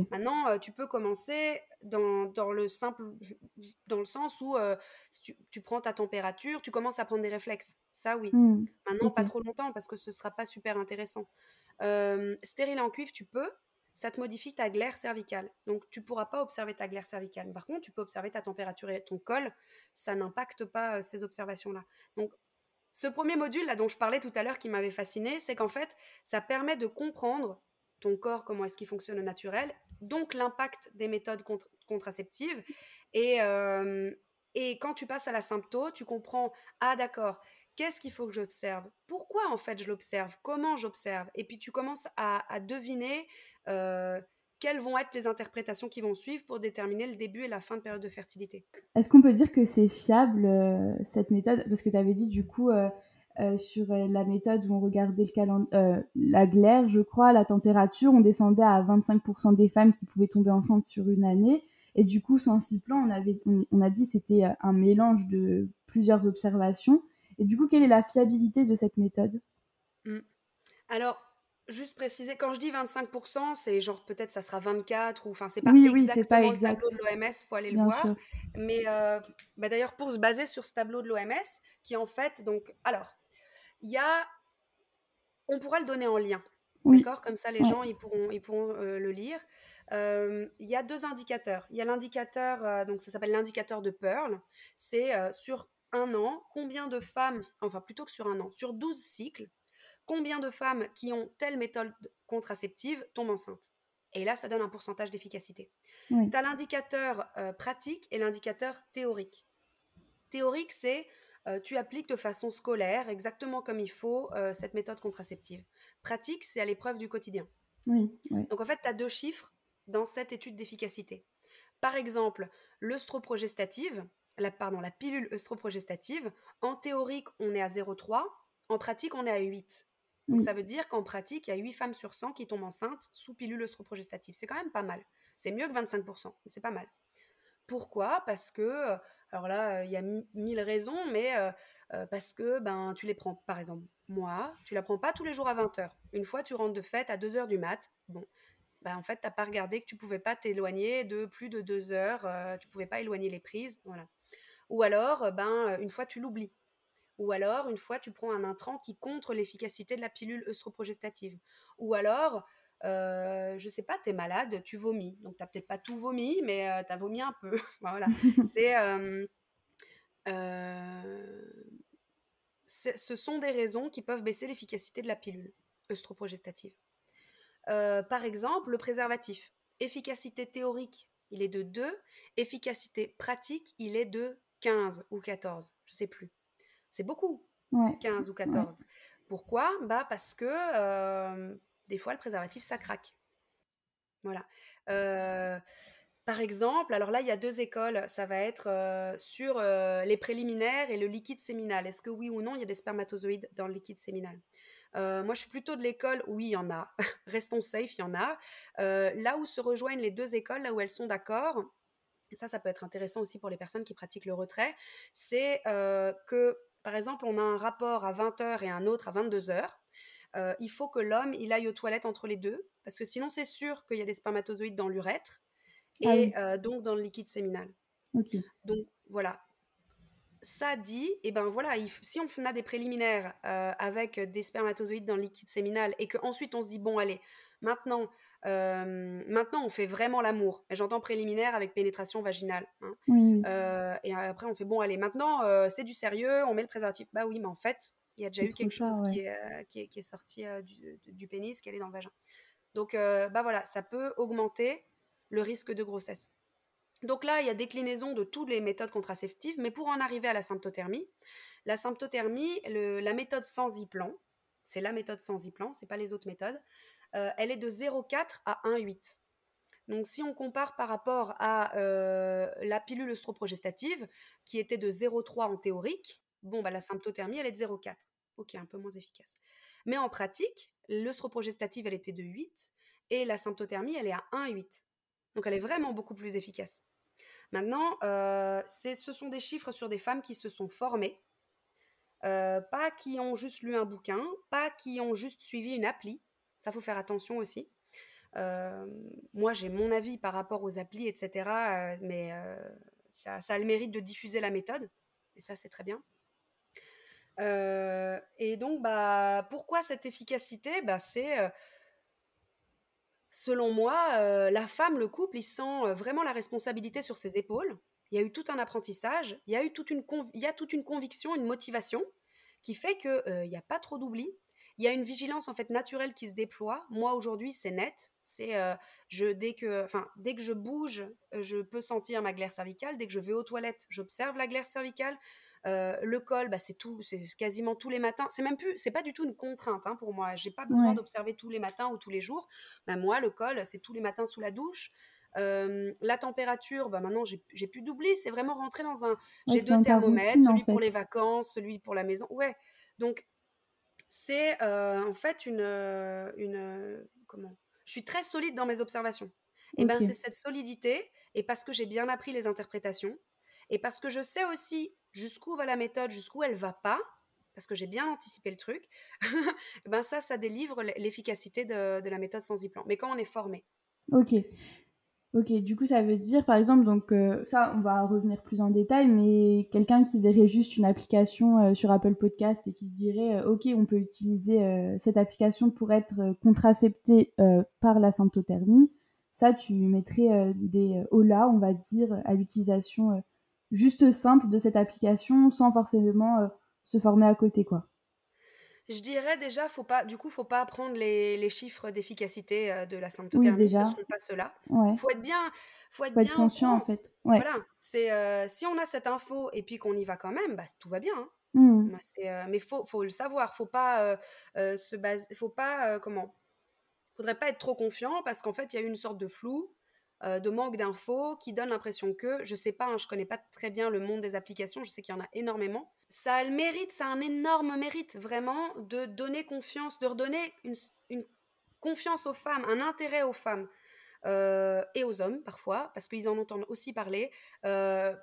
Maintenant, euh, tu peux commencer dans, dans, le simple, dans le sens où euh, tu, tu, prends ta température, tu commences à prendre des réflexes. Ça, oui. Mmh. Maintenant, pas trop longtemps parce que ce sera pas super intéressant. stérile en cuivre, tu peux ça te modifie ta glaire cervicale. Donc, tu pourras pas observer ta glaire cervicale. Par contre, tu peux observer ta température et ton col. Ça n'impacte pas euh, ces observations-là. Donc, ce premier module là dont je parlais tout à l'heure qui m'avait fasciné, c'est qu'en fait, ça permet de comprendre ton corps, comment est-ce qu'il fonctionne au naturel, donc l'impact des méthodes contraceptives. Et, euh, et quand tu passes à la sympto, tu comprends, ah d'accord, Qu'est-ce qu'il faut que j'observe? Pourquoi en fait je l'observe? Comment j'observe? Et puis tu commences à, deviner euh, quelles vont être les interprétations qui vont suivre pour déterminer le début et la fin de période de fertilité. Est-ce qu'on peut dire que c'est fiable euh, cette méthode? Parce que tu avais dit du coup, euh, sur la méthode où on regardait le la glaire, je crois, la température, on descendait à 25% des femmes qui pouvaient tomber enceintes sur une année. Et du coup, sans six plans, on, avait, on, a dit c'était un mélange de plusieurs observations. Et du coup, quelle est la fiabilité de cette méthode? Mmh. Alors, juste préciser, quand je dis 25%, c'est genre peut-être ça sera 24 ou enfin c'est pas exactement le tableau de l'OMS, faut aller le voir. Mais euh, bah, d'ailleurs pour se baser sur ce tableau de l'OMS, qui en fait donc alors il y a, on pourra le donner en lien, d'accord? Comme ça les gens ils pourront ils pourront euh, le lire. Euh, il y a deux indicateurs. Il y a l'indicateur donc ça s'appelle l'indicateur de Pearl. C'est sur un an combien de femmes, enfin plutôt que sur un an, sur 12 cycles combien de femmes qui ont telle méthode contraceptive tombent enceintes. Et là, ça donne un pourcentage d'efficacité. Tu as l'indicateur euh, pratique et l'indicateur théorique. Théorique, c'est euh, tu appliques de façon scolaire, exactement comme il faut, euh, cette méthode contraceptive. Pratique, c'est à l'épreuve du quotidien. Donc en fait, tu as deux chiffres dans cette étude d'efficacité. Par exemple, l'œstroprogestative, la, pardon, la pilule œstroprogestative, en théorique, on est à 0,3, en pratique, on est à 8. Donc ça veut dire qu'en pratique, il y a 8 femmes sur 100 qui tombent enceintes sous pilule œstroprogestative. C'est quand même pas mal. C'est mieux que 25%, mais c'est pas mal. Pourquoi? Parce que, euh, alors là, il y a mille raisons, mais euh, euh, parce que ben, tu les prends, par exemple, moi, tu la prends pas tous les jours à 20h. Une fois, tu rentres de fête à 2h du mat. Bon, ben, en fait, tu n'as pas regardé que tu pouvais pas t'éloigner de plus de 2 heures, tu pouvais pas éloigner les prises. Voilà. Ou alors, ben, une fois, tu l'oublies. Ou alors, une fois, tu prends un intrant qui contre l'efficacité de la pilule œstroprogestative. Ou alors, euh, je sais pas, tu es malade, tu vomis. Donc, tu n'as peut-être pas tout vomi, mais euh, tu as vomi un peu. (laughs) voilà. (laughs) Euh, c'est, ce sont des raisons qui peuvent baisser l'efficacité de la pilule œstroprogestative. par exemple, le préservatif. Efficacité théorique, il est de 2. Efficacité pratique, il est de 15 ou 14. Je sais plus. C'est beaucoup, 15 ou 14. Pourquoi? Bah Parce que euh, des fois, le préservatif, ça craque. Voilà. Euh, par exemple, alors là, il y a deux écoles. Ça va être euh, sur les préliminaires et le liquide séminal. Est-ce que oui ou non, il y a des spermatozoïdes dans le liquide séminal? Moi, je suis plutôt de l'école, oui, il y en a. (laughs) Restons safe, il y en a. là où se rejoignent les deux écoles, là où elles sont d'accord, ça, ça peut être intéressant aussi pour les personnes qui pratiquent le retrait, c'est que par exemple, on a un rapport à 20h et un autre à 22h. Euh, il faut que l'homme il aille aux toilettes entre les deux, parce que sinon c'est sûr qu'il y a des spermatozoïdes dans l'urètre ah et euh, donc dans le liquide séminal. Donc voilà. Ça dit, et eh ben voilà, si on a des préliminaires euh, avec des spermatozoïdes dans le liquide séminal et qu'ensuite on se dit bon allez, maintenant euh, maintenant, on fait vraiment l'amour. J'entends préliminaire avec pénétration vaginale. Hein. Euh, et après, on fait bon, allez, maintenant, euh, c'est du sérieux, on met le préservatif. Bah oui, mais en fait, il y a déjà eu quelque chose qui, est, qui, est, sorti du, pénis, qui est dans le vagin. Donc, bah voilà, ça peut augmenter le risque de grossesse. Donc là, il y a déclinaison de toutes les méthodes contraceptives, mais pour en arriver à la symptothermie, la symptothermie, la méthode sans y-plan, c'est la méthode sans y-plan, c'est pas les autres méthodes. Euh, elle est de 0,4 à 1,8. Donc si on compare par rapport à euh, la pilule œstroprogestative, qui était de 0,3 en théorique, bon, bah, la symptothermie, elle est de 0,4. Ok, un peu moins efficace. Mais en pratique, l'œstroprogestative, elle était de 8 et la symptothermie, elle est à 1,8. Donc elle est vraiment beaucoup plus efficace. Maintenant, euh, ce sont des chiffres sur des femmes qui se sont formées, pas qui ont juste lu un bouquin, pas qui ont juste suivi une appli, ça, faut faire attention aussi. Euh, moi, j'ai mon avis par rapport aux applis, etc. Euh, mais euh, ça, a le mérite de diffuser la méthode. Et ça, c'est très bien. et donc, bah, pourquoi cette efficacité? Bah, C'est, selon moi, la femme, le couple, il sent vraiment la responsabilité sur ses épaules. Il y a eu tout un apprentissage, il y a eu toute une, il y a toute une conviction, une motivation qui fait qu'il n'y a pas trop d'oubli, il y a une vigilance en fait naturelle qui se déploie. Moi aujourd'hui, c'est net. C'est euh, je dès que enfin dès que je bouge, je peux sentir ma glaire cervicale. Dès que je vais aux toilettes, j'observe la glaire cervicale. Euh, le col, bah, c'est tout, c'est quasiment tous les matins. C'est même plus, c'est pas du tout une contrainte hein, pour moi. J'ai pas besoin d'observer tous les matins ou tous les jours. Bah, moi, le col, c'est tous les matins sous la douche. Euh, la température, bah maintenant j'ai plus d'oubli, c'est vraiment rentrer dans un. j'ai deux thermomètres, celui pour les vacances, celui pour la maison. Ouais, Donc, c'est en fait une, une comment Je suis très solide dans mes observations. Et ben c'est cette solidité, et parce que j'ai bien appris les interprétations, et parce que je sais aussi jusqu'où va la méthode, jusqu'où elle va pas, parce que j'ai bien anticipé le truc, (laughs) ben ça, ça délivre l'efficacité de, de, la méthode sans y-plan. Mais quand on est formé. Ok. Ok, du coup, ça veut dire, par exemple, donc euh, ça, on va revenir plus en détail, mais quelqu'un qui verrait juste une application euh, sur Apple Podcast et qui se dirait, euh, ok, on peut utiliser cette application pour être contracepté par la symptothermie, ça, tu mettrais des hola, on va dire, à l'utilisation juste simple de cette application sans forcément se former à côté, quoi. Je dirais déjà, faut pas, du coup, faut pas prendre les, les chiffres d'efficacité euh, de la symptothermie, ce ne sont pas ceux-là. Il faut être bien, faut être faut bien être conscient en fait. Voilà, c'est euh, si on a cette info et puis qu'on y va quand même, bah, tout va bien. Hein. Mmh. Bah, euh, mais faut, faut le savoir, faut pas se baser, faut pas comment, faudrait pas être trop confiant parce qu'en fait il y a une sorte de flou. de manque d'infos qui donne l'impression que, je sais pas, hein, je connais pas très bien le monde des applications, je sais qu'il y en a énormément, ça a le mérite, ça a un énorme mérite vraiment de donner confiance, de redonner une, confiance aux femmes, un intérêt aux femmes euh, et aux hommes parfois, parce qu'ils en entendent aussi parler. Euh,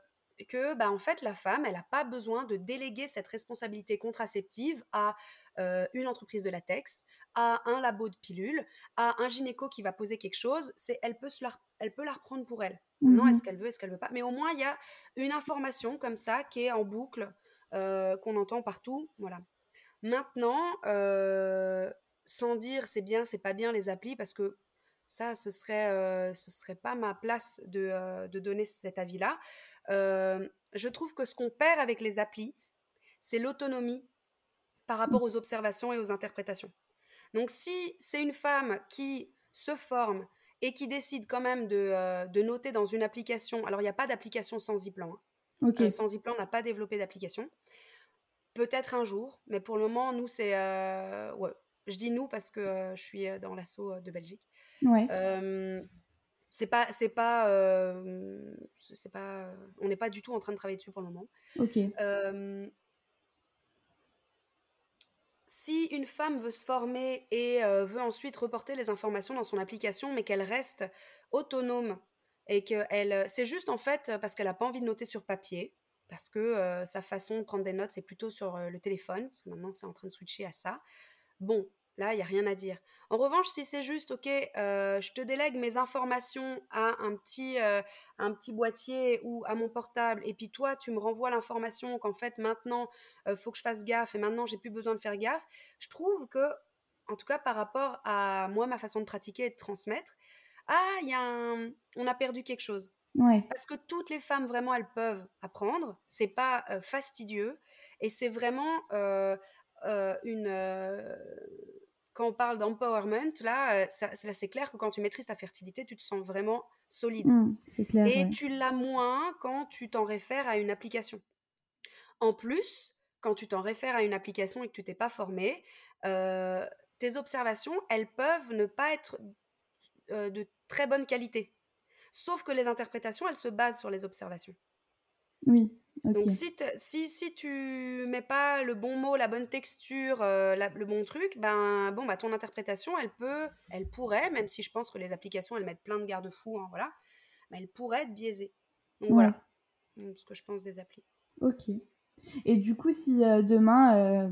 que bah, en fait la femme elle n'a pas besoin de déléguer cette responsabilité contraceptive à euh, une entreprise de latex, à un labo de pilules, à un gynéco qui va poser quelque chose, c'est elle peut se la, elle peut la reprendre pour elle. Non, est-ce mmh qu'elle veut, est-ce qu'elle veut pas? Mais au moins il y a une information comme ça qui est en boucle qu'on entend partout. Voilà. Maintenant, euh, sans dire c'est bien, c'est pas bien les applis, parce que ça, ce serait, euh, ce serait pas ma place de, de donner cet avis-là. je trouve que ce qu'on perd avec les applis, c'est l'autonomie par rapport aux observations et aux interprétations. Donc si c'est une femme qui se forme et qui décide quand même de, de noter dans une application, alors il n'y a pas d'application sans e-plan, hein. Euh, sans e-plan, on n'a pas développé d'application. Peut-être un jour, mais pour le moment, nous, c'est. Euh, ouais. Je dis nous parce que euh, je suis dans l'assaut de Belgique. Ouais. c'est pas. C'est pas, c'est pas. On n'est pas du tout en train de travailler dessus pour le moment. Ok. si une femme veut se former et veut ensuite reporter les informations dans son application, mais qu'elle reste autonome et que elle, c'est juste en fait parce qu'elle n'a pas envie de noter sur papier, parce que sa façon de prendre des notes, c'est plutôt sur le téléphone, parce que maintenant c'est en train de switcher à ça. Bon, là, il n'y a rien à dire. En revanche, si c'est juste, ok, je te délègue mes informations à un petit, un petit boîtier ou à mon portable, et puis toi, tu me renvoies l'information qu'en fait, maintenant, il faut que je fasse gaffe, et maintenant, j'ai plus besoin de faire gaffe, je trouve que, en tout cas, par rapport à moi, ma façon de pratiquer et de transmettre, ah, y a on a perdu quelque chose. Parce que toutes les femmes, vraiment, elles peuvent apprendre. C'est pas fastidieux. Et c'est vraiment une. quand on parle d'empowerment, là, c'est clair que quand tu maîtrises ta fertilité, tu te sens vraiment solide. Mmh, clair, et tu l'as moins quand tu t'en réfères à une application. En plus, quand tu t'en réfères à une application et que tu t'es pas formé, tes observations, elles peuvent ne pas être euh, de très bonne qualité. Sauf que les interprétations, elles se basent sur les observations. Oui. Donc si, si, si tu mets pas le bon mot, la bonne texture, euh, le bon truc, ben bon bah ton interprétation, elle peut, elle pourrait, même si je pense que les applications elles mettent plein de garde-fous, hein, voilà, mais elle pourrait être biaisée. Donc voilà, ce que je pense des applis. Ok. Et du coup, si euh, demain, euh,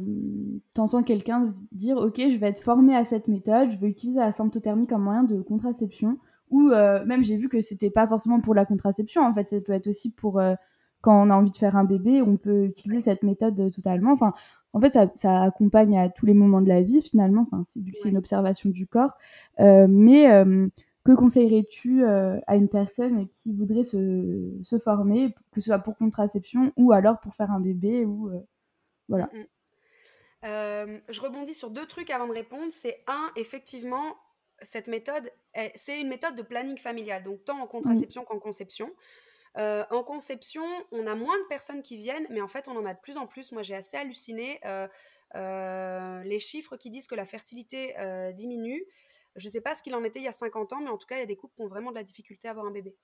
tu entends quelqu'un dire Ok, je vais être formé à cette méthode, je vais utiliser la symptothermie comme moyen de contraception, ou euh, même j'ai vu que c'était pas forcément pour la contraception, en fait, ça peut être aussi pour quand on a envie de faire un bébé, on peut utiliser cette méthode totalement. Enfin, en fait, ça, accompagne à tous les moments de la vie finalement, enfin, vu que c'est une observation du corps. mais que conseillerais-tu euh, à une personne qui voudrait se, se, former, que ce soit pour contraception ou alors pour faire un bébé ou euh, voilà. Mm, mm. Euh, je rebondis sur deux trucs avant de répondre. C'est un, effectivement, cette méthode, c'est une méthode de planning familial, donc tant en contraception qu'en conception. en conception, on a moins de personnes qui viennent, mais en fait, on en a de plus en plus. Moi, j'ai assez halluciné les chiffres qui disent que la fertilité diminue. Je ne sais pas ce qu'il en était il y a 50 ans, mais en tout cas, il y a des couples qui ont vraiment de la difficulté à avoir un bébé.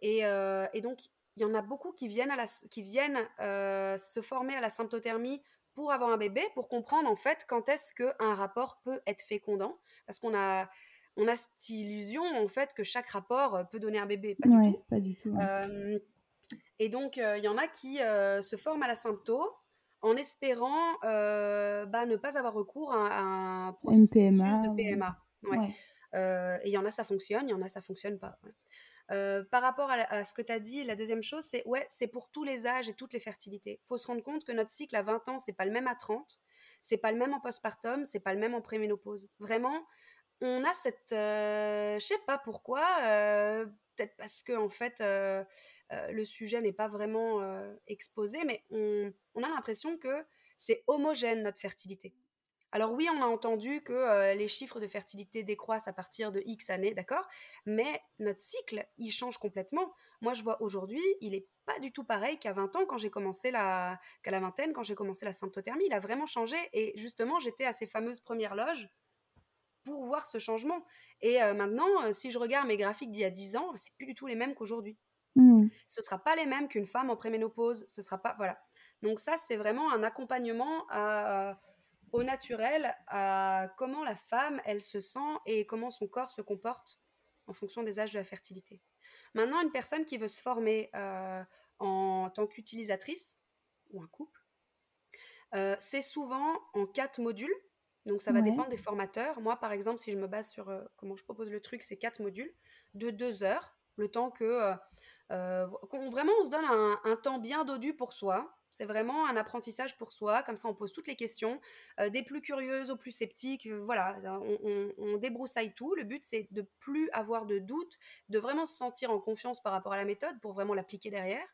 Et, euh, donc, il y en a beaucoup qui viennent, à la, qui viennent euh, se former à la symptothermie pour avoir un bébé, pour comprendre en fait quand est-ce qu'un rapport peut être fécondant. Parce qu'on a, on a cette illusion en fait que chaque rapport peut donner un bébé. Pas du tout. Pas du tout et donc, il y en a qui se forment à la symptôme en espérant bah, ne pas avoir recours à, un processus de PMA. et il y en a, ça fonctionne, il y en a, ça fonctionne pas. Par rapport à, ce que tu as dit, la deuxième chose, c'est ouais, c'est pour tous les âges et toutes les fertilités. Il faut se rendre compte que notre cycle à 20 ans, c'est pas le même à 30, c'est pas le même en postpartum, c'est pas le même en préménopause. Vraiment, on a cette, je sais pas pourquoi, peut-être parce que en fait, le sujet n'est pas vraiment exposé, mais on a l'impression que c'est homogène notre fertilité. Alors oui, on a entendu que les chiffres de fertilité décroissent à partir de X années, d'accord? Mais notre cycle, il change complètement. Moi, je vois aujourd'hui, il n'est pas du tout pareil qu'à 20 ans, quand j'ai commencé la... qu'à la vingtaine, quand j'ai commencé la symptothermie. Il a vraiment changé. Et justement, j'étais à ces fameuses premières loges pour voir ce changement. Et maintenant, si je regarde mes graphiques d'il y a 10 ans, c'est plus du tout les mêmes qu'aujourd'hui. Mmh. Ce ne sera pas les mêmes qu'une femme en préménopause. Ce sera pas voilà. Donc ça, c'est vraiment un accompagnement au naturel, à comment la femme, elle se sent et comment son corps se comporte en fonction des âges de la fertilité. Maintenant, une personne qui veut se former en tant qu'utilisatrice ou un couple, c'est souvent en quatre modules. Donc ça va dépendre des formateurs. Moi, par exemple, si je me base sur comment je propose le truc, c'est quatre modules de deux heures, le temps que vraiment on se donne un temps bien dodu pour soi, c'est vraiment un apprentissage pour soi, comme ça on pose toutes les questions, euh, des plus curieuses aux plus sceptiques, euh, voilà, on, débroussaille tout. Le but c'est de plus avoir de doutes, de vraiment se sentir en confiance par rapport à la méthode pour vraiment l'appliquer derrière.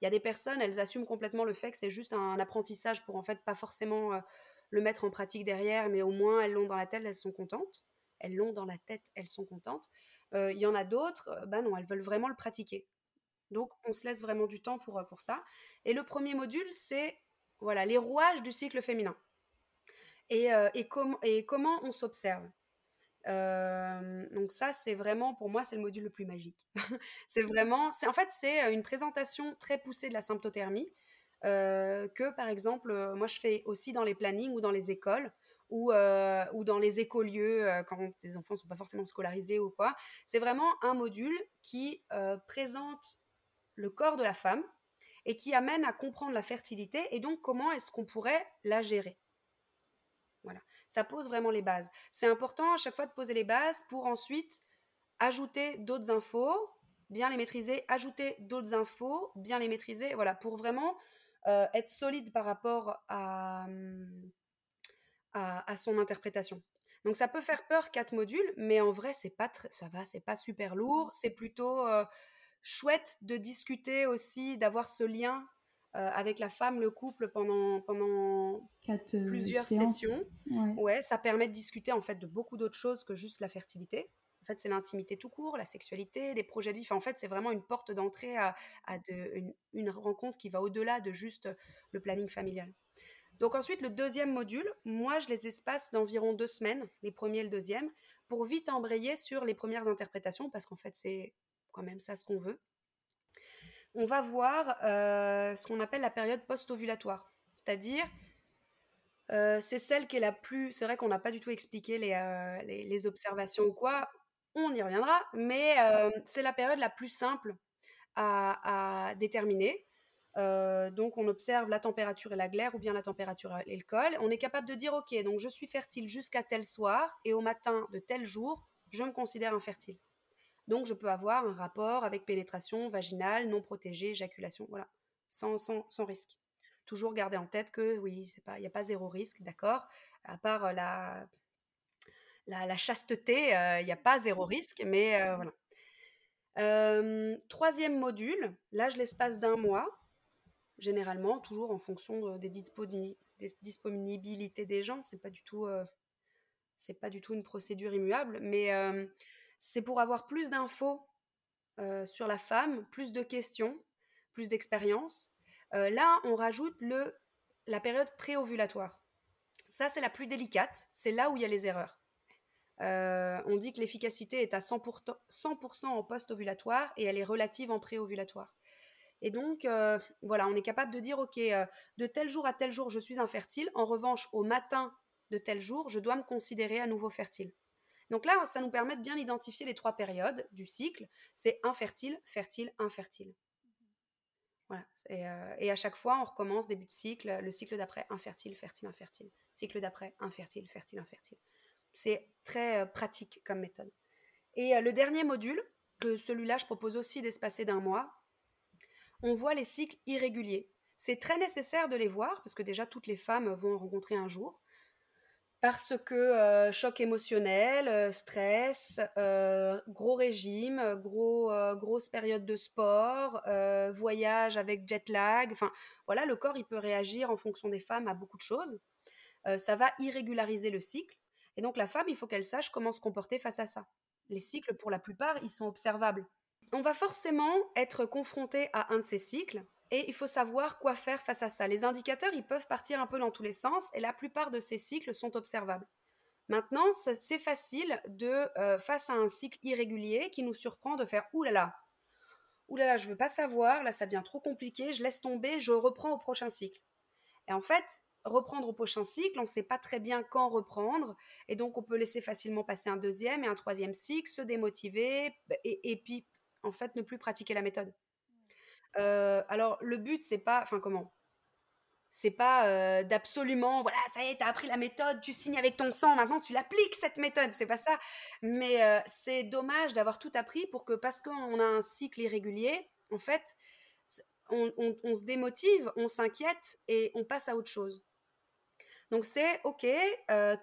Il y a des personnes, elles assument complètement le fait que c'est juste un, apprentissage pour en fait pas forcément euh, le mettre en pratique derrière, mais au moins elles l'ont dans la tête, elles sont contentes. Elles l'ont dans la tête, elles sont contentes. Il y en a d'autres, ben non, elles veulent vraiment le pratiquer. Donc, on se laisse vraiment du temps pour, euh, pour ça. Et le premier module, c'est voilà, les rouages du cycle féminin. Et, euh, et, et comment on s'observe. Euh, donc ça, c'est vraiment, pour moi, c'est le module le plus magique. (laughs) c'est vraiment, en fait, c'est une présentation très poussée de la symptothermie que, par exemple, moi, je fais aussi dans les plannings ou dans les écoles ou, ou dans les écolieux quand les enfants ne sont pas forcément scolarisés ou quoi. C'est vraiment un module qui présente le corps de la femme et qui amène à comprendre la fertilité et donc comment est-ce qu'on pourrait la gérer. Voilà, ça pose vraiment les bases. C'est important à chaque fois de poser les bases pour ensuite ajouter d'autres infos, bien les maîtriser, ajouter d'autres infos, bien les maîtriser, voilà, pour vraiment euh, être solide par rapport à, son interprétation. Donc ça peut faire peur quatre modules, mais en vrai c'est pas ça va, c'est pas super lourd, c'est plutôt euh, chouette de discuter aussi, d'avoir ce lien euh, avec la femme, le couple pendant, pendant euh, plusieurs sessions. Ouais. ça permet de discuter en fait de beaucoup d'autres choses que juste la fertilité. En fait, c'est l'intimité tout court, la sexualité, les projets de vie. en fait, c'est vraiment une porte d'entrée à, une, rencontre qui va au-delà de juste le planning familial. Donc ensuite, le deuxième module, moi, je les espace d'environ deux semaines, les premiers et le deuxième, pour vite embrayer sur les premières interprétations, parce qu'en fait, c'est quand même ça ce qu'on veut. On va voir euh, ce qu'on appelle la période post-ovulatoire, c'est-à-dire euh, c'est celle qui est la plus. C'est vrai qu'on n'a pas du tout expliqué les, euh, observations ou quoi, on y reviendra, mais c'est la période la plus simple à déterminer. donc on observe la température et la glaire ou bien la température et le col. On est capable de dire ok, donc je suis fertile jusqu'à tel soir et au matin de tel jour, je me considère infertile. Donc, je peux avoir un rapport avec pénétration vaginale, non protégée, éjaculation, voilà, sans, sans, risque. Toujours garder en tête que oui, il n'y a pas zéro risque, d'accord? À part euh, la, la, chasteté, euh, il n'y a pas zéro risque, mais euh, voilà. troisième module, là, je l'espace d'un mois, généralement, toujours en fonction des, des disponibilités des gens. C'est pas du tout, c'est pas du tout une procédure immuable, mais c'est pour avoir plus d'infos euh, sur la femme, plus de questions, plus d'expérience. Euh, là, on rajoute le, la période préovulatoire. Ça, c'est la plus délicate, c'est là où il y a les erreurs. Euh, on dit que l'efficacité est à 100%, 100 en post-ovulatoire et elle est relative en préovulatoire. Et donc, voilà, on est capable de dire, OK, de tel jour à tel jour, je suis infertile. En revanche, au matin de tel jour, je dois me considérer à nouveau fertile. Donc là, ça nous permet de bien identifier les trois périodes du cycle. C'est infertile, fertile, infertile. Voilà. Euh, et, à chaque fois, on recommence début de cycle, le cycle d'après infertile, fertile, infertile. Cycle d'après infertile, fertile, infertile. C'est très pratique comme méthode. Et le dernier module, que celui-là, je propose aussi d'espacer d'un mois, on voit les cycles irréguliers. C'est très nécessaire de les voir, parce que déjà toutes les femmes vont en rencontrer un jour, parce que choc émotionnel, stress, gros régime, gros, grosse période de sport, voyage avec jet lag, enfin voilà, le corps il peut réagir en fonction des femmes à beaucoup de choses. ça va irrégulariser le cycle, et donc la femme, il faut qu'elle sache comment se comporter face à ça. Les cycles, pour la plupart, ils sont observables on va forcément être confronté à un de ces cycles et il faut savoir quoi faire face à ça. Les indicateurs, ils peuvent partir un peu dans tous les sens et la plupart de ces cycles sont observables. Maintenant, c'est facile de, euh, face à un cycle irrégulier qui nous surprend, de faire oulala, oulala, je veux pas savoir, là ça devient trop compliqué, je laisse tomber, je reprends au prochain cycle. Et en fait, reprendre au prochain cycle, on ne sait pas très bien quand reprendre, et donc on peut laisser facilement passer un deuxième et un troisième cycle, se démotiver, et, et puis en fait, ne plus pratiquer la méthode. Euh, alors, le but, c'est pas. Enfin, comment? C'est pas euh, d'absolument. Voilà, ça y est, t'as appris la méthode, tu signes avec ton sang, maintenant tu l'appliques cette méthode. C'est pas ça. Mais euh, c'est dommage d'avoir tout appris pour que, parce qu'on a un cycle irrégulier, en fait, on, se démotive, on s'inquiète et on passe à autre chose. Donc c'est ok,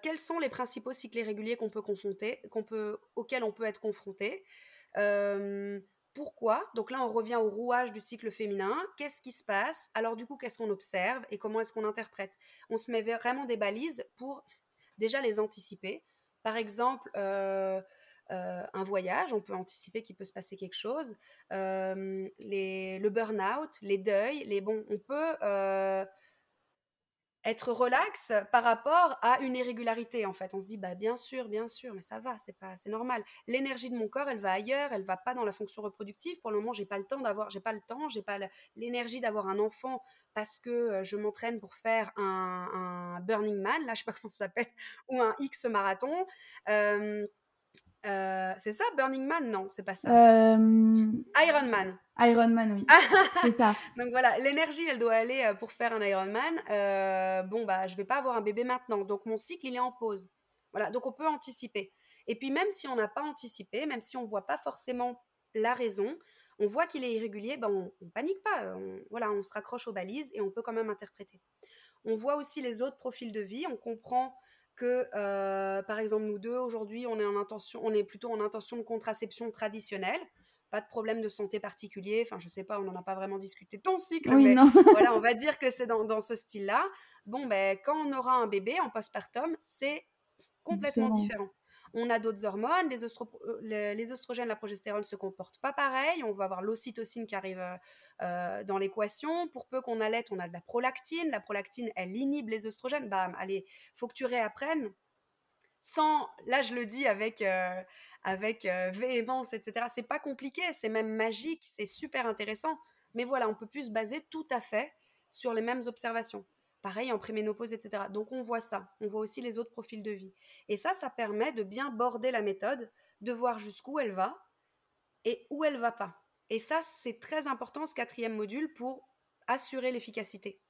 quels sont les principaux cycles irréguliers qu'on peut confronter, qu'on peut, auxquels on peut être confronté? Pourquoi? Donc là, on revient au rouage du cycle féminin. Qu'est-ce qui se passe? Alors du coup, qu'est-ce qu'on observe et comment est-ce qu'on interprète? On se met vraiment des balises pour déjà les anticiper. Par exemple, euh, euh, un voyage, on peut anticiper qu'il peut se passer quelque chose. les, le burn-out, les deuils, les bons, on peut euh, être relax par rapport à une irrégularité en fait. On se dit bah bien sûr, bien sûr, mais ça va, c'est pas c'est normal. L'énergie de mon corps, elle va ailleurs, elle va pas dans la fonction reproductive. Pour le moment, j'ai pas le temps d'avoir j'ai pas le temps, j'ai pas l'énergie d'avoir un enfant parce que euh, je m'entraîne pour faire un, Burning Man, là je sais pas (laughs) comment ça s'appelle, ou un X marathon. Euh, c'est ça, Burning Man? Non, c'est pas ça. Iron Man. Iron Man, oui. (laughs) c'est ça. Donc voilà, l'énergie, elle doit aller euh, pour faire un Iron Man. Euh, bon, bah, je vais pas avoir un bébé maintenant. Donc mon cycle, il est en pause. Voilà, donc on peut anticiper. Et puis même si on n'a pas anticipé, même si on voit pas forcément la raison, on voit qu'il est irrégulier, ben on, on panique pas. On, voilà, on se raccroche aux balises et on peut quand même interpréter. On voit aussi les autres profils de vie. On comprend que, euh, par exemple, nous deux, aujourd'hui, on est en intention, on est plutôt en intention de contraception traditionnelle. Pas de problème de santé particulier. Enfin, je sais pas, on n'en a pas vraiment discuté ton cycle, mais (laughs) voilà, on va dire que c'est dans, ce style-là. Bon, ben, quand on aura un bébé en postpartum, c'est complètement différent. On a d'autres hormones, les, euh, les, oestrogènes, la progestérone se comportent pas pareil. On va avoir l'ocytocine qui arrive euh, euh, dans l'équation. Pour peu qu'on allait, on a de la prolactine. La prolactine, elle inhibe les oestrogènes. Bam, allez, faut que tu réapprennes. Sans, là je le dis avec, avec véhémence, etc. C'est pas compliqué, c'est même magique, c'est super intéressant. Mais voilà, on peut plus se baser tout à fait sur les mêmes observations. Pareil en préménopause, etc. Donc on voit ça. On voit aussi les autres profils de vie. Et ça, ça permet de bien border la méthode, de voir jusqu'où elle va et où elle va pas. Et ça, c'est très important, ce quatrième module, pour assurer l'efficacité.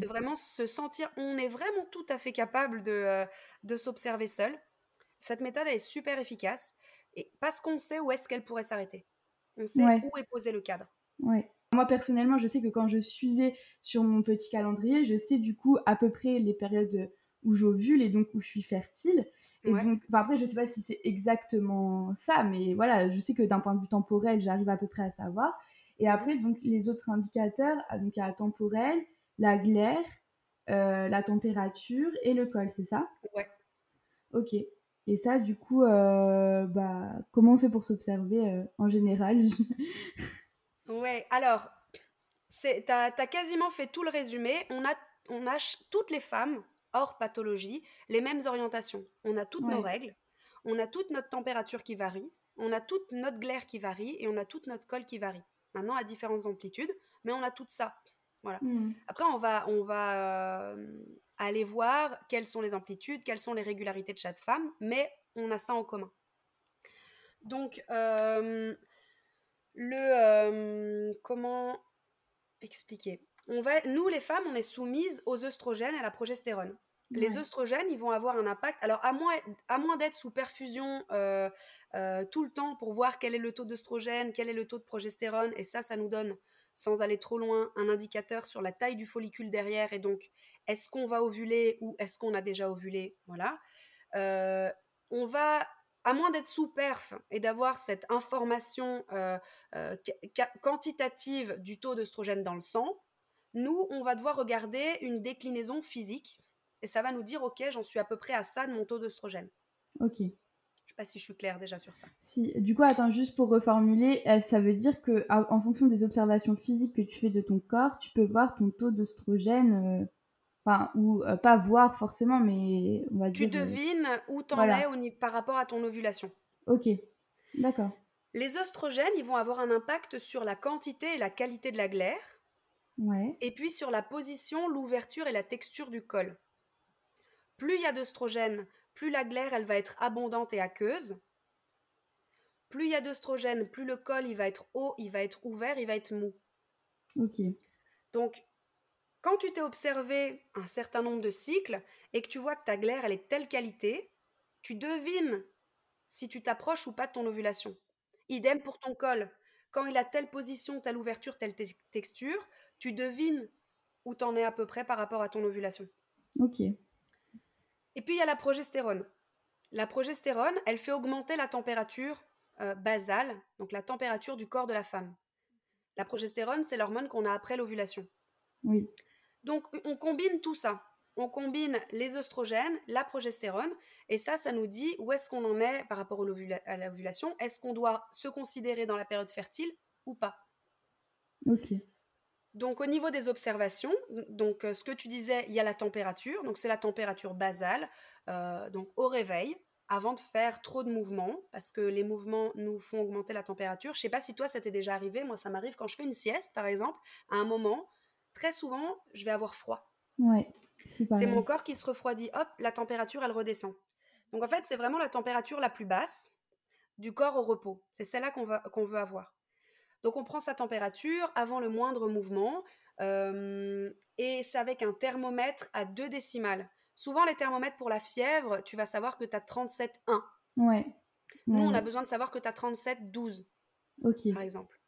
De vraiment se sentir, on est vraiment tout à fait capable de, euh, de s'observer seul. Cette méthode, elle est super efficace. Et parce qu'on sait où est-ce qu'elle pourrait s'arrêter. On sait où est posé le cadre. Ouais. Moi, personnellement, je sais que quand je suivais sur mon petit calendrier, je sais du coup à peu près les périodes où j'ovule et donc où je suis fertile. Et donc, après, je sais pas si c'est exactement ça, mais voilà, je sais que d'un point de vue temporel, j'arrive à peu près à savoir. Et après, donc, les autres indicateurs, ah, donc il y a la temporelle, la glaire, euh, la température et le col, c'est ça? Ouais. Ok. Et ça, du coup, euh, bah, comment on fait pour s'observer euh, en général? (laughs) Ouais, alors, tu as, quasiment fait tout le résumé. On a, on a toutes les femmes, hors pathologie, les mêmes orientations. On a toutes nos règles, on a toute notre température qui varie, on a toute notre glaire qui varie et on a toute notre col qui varie. maintenant à différentes amplitudes, mais on a tout ça. Voilà. Hmm. Après, on va, on va euh, aller voir quelles sont les amplitudes, quelles sont les régularités de chaque femme, mais on a ça en commun. Donc, euh, le euh, comment expliquer? On va, Nous, les femmes, on est soumises aux œstrogènes et à la progestérone. Les œstrogènes, ils vont avoir un impact. Alors, à moins, à moins d'être sous perfusion euh, tout le temps pour voir quel est le taux d'œstrogène, quel est le taux de progestérone, et ça, ça nous donne, sans aller trop loin, un indicateur sur la taille du follicule derrière, et donc, est-ce qu'on va ovuler ou est-ce qu'on a déjà ovulé? Voilà. on va à moins d'être sous perf et d'avoir cette information euh, euh, quantitative du taux d'œstrogène dans le sang, nous, on va devoir regarder une déclinaison physique et ça va nous dire, OK, j'en suis à peu près à ça de mon taux d'œstrogène. OK. Je sais pas si je suis claire déjà sur ça. Si, du coup, attends, juste pour reformuler, euh, ça veut dire que en fonction des observations physiques que tu fais de ton corps, tu peux voir ton taux d'œstrogène ou euh, pas voir forcément, mais on va tu dire. Tu euh, devines où t'en es au, par rapport à ton ovulation. Ok, d'accord. Les oestrogènes, ils vont avoir un impact sur la quantité et la qualité de la glaire. Ouais. Et puis sur la position, l'ouverture et la texture du col. Plus il y a d'œstrogènes, plus la glaire, elle va être abondante et aqueuse. Plus il y a d'œstrogènes, plus le col, il va être haut, il va être ouvert, il va être mou. Ok. Donc, quand tu t'es observé un certain nombre de cycles et que tu vois que ta glaire, elle est de telle qualité, tu devines si tu t'approches ou pas de ton ovulation. Idem pour ton col. Quand il a telle position, telle ouverture, telle texture, tu devines où t'en es à peu près par rapport à ton ovulation. Ok. Et puis il y a la progestérone. La progestérone, elle fait augmenter la température euh, basale, donc la température du corps de la femme. La progestérone, c'est l'hormone qu'on a après l'ovulation. Oui. Donc, on combine tout ça. On combine les oestrogènes, la progestérone, et ça, ça nous dit où est-ce qu'on en est par rapport à l'ovulation. Est-ce qu'on doit se considérer dans la période fertile ou pas? Ok. Donc, au niveau des observations, donc euh, ce que tu disais, il y a la température. Donc, c'est la température basale. Euh, donc, au réveil, avant de faire trop de mouvements, parce que les mouvements nous font augmenter la température. Je sais pas si toi, ça t'est déjà arrivé. Moi, ça m'arrive quand je fais une sieste, par exemple, à un moment, très souvent, je vais avoir froid. Ouais, c'est mon corps qui se refroidit. Hop, la température, elle redescend. Donc en fait, c'est vraiment la température la plus basse du corps au repos. C'est celle-là qu'on veut avoir. Donc on prend sa température avant le moindre mouvement euh, et c'est avec un thermomètre à 2 décimales. Souvent les thermomètres pour la fièvre, tu vas savoir que tu as 37,1. Ouais. Nous, on a besoin de savoir que tu as 37,12. Ok. Par exemple.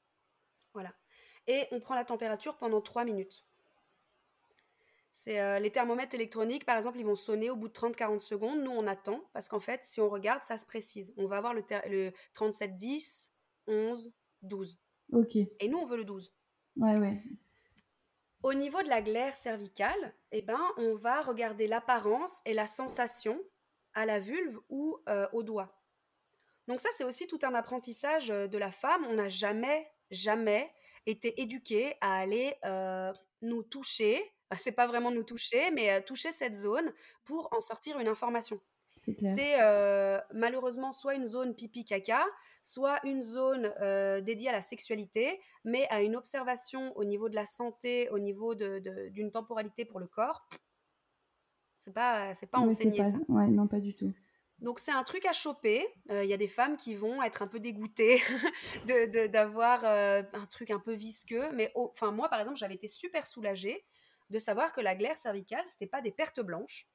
Voilà et on prend la température pendant 3 minutes. C'est euh, les thermomètres électroniques, par exemple, ils vont sonner au bout de 30-40 secondes. Nous, on attend parce qu'en fait, si on regarde, ça se précise. On va avoir le, le 37, 10, 11, 12. Ok. Et nous, on veut le 12. Ouais, ouais. Au niveau de la glaire cervicale, eh ben, on va regarder l'apparence et la sensation à la vulve ou euh, au doigt. Donc ça, c'est aussi tout un apprentissage euh, de la femme. On n'a jamais, jamais été éduqués à aller euh, nous toucher. (laughs) C'est pas vraiment nous toucher, mais euh, toucher cette zone pour en sortir une information. C'est euh, malheureusement soit une zone pipi caca, soit une zone dédiée à la sexualité, mais à une observation au niveau de la santé, au niveau d'une temporalité pour le corps. C'est pas, c'est pas enseigné ça. Ouais, non, pas du tout. Donc c'est un truc à choper. Il y a des femmes qui vont être un peu dégoûtées (laughs) d'avoir un truc un peu visqueux. Mais enfin moi par exemple j'avais été super soulagée de savoir que la glaire cervicale c'était pas des pertes blanches.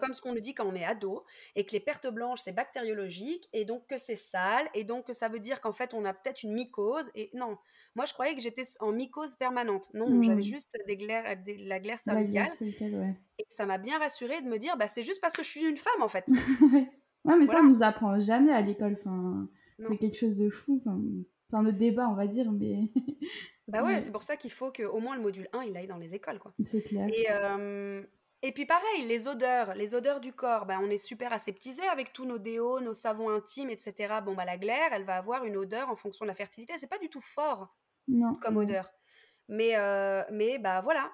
Comme ce qu'on nous dit quand on est ado, et que les pertes blanches c'est bactériologique, et donc que c'est sale, et donc que ça veut dire qu'en fait on a peut-être une mycose. Et non, moi je croyais que j'étais en mycose permanente. Non, j'avais juste des glaires, de la glaire cervicale. Et ça m'a bien rassurée de me dire, bah, c'est juste parce que je suis une femme en fait. (laughs) ouais, mais ça on nous apprend jamais à l'école. Enfin, c'est quelque chose de fou. Enfin, c'est un autre débat, on va dire, mais. (laughs) bah ouais, c'est pour ça qu'il faut qu'au moins le module 1 il aille dans les écoles, quoi. C'est clair. Et. Et puis pareil, les odeurs, les odeurs du corps, ben, on est super aseptisé avec tous nos déos, nos savons intimes, etc. Bon, bah, la glaire, elle va avoir une odeur en fonction de la fertilité. C'est pas du tout fort comme odeur. Mais, euh, mais bah voilà,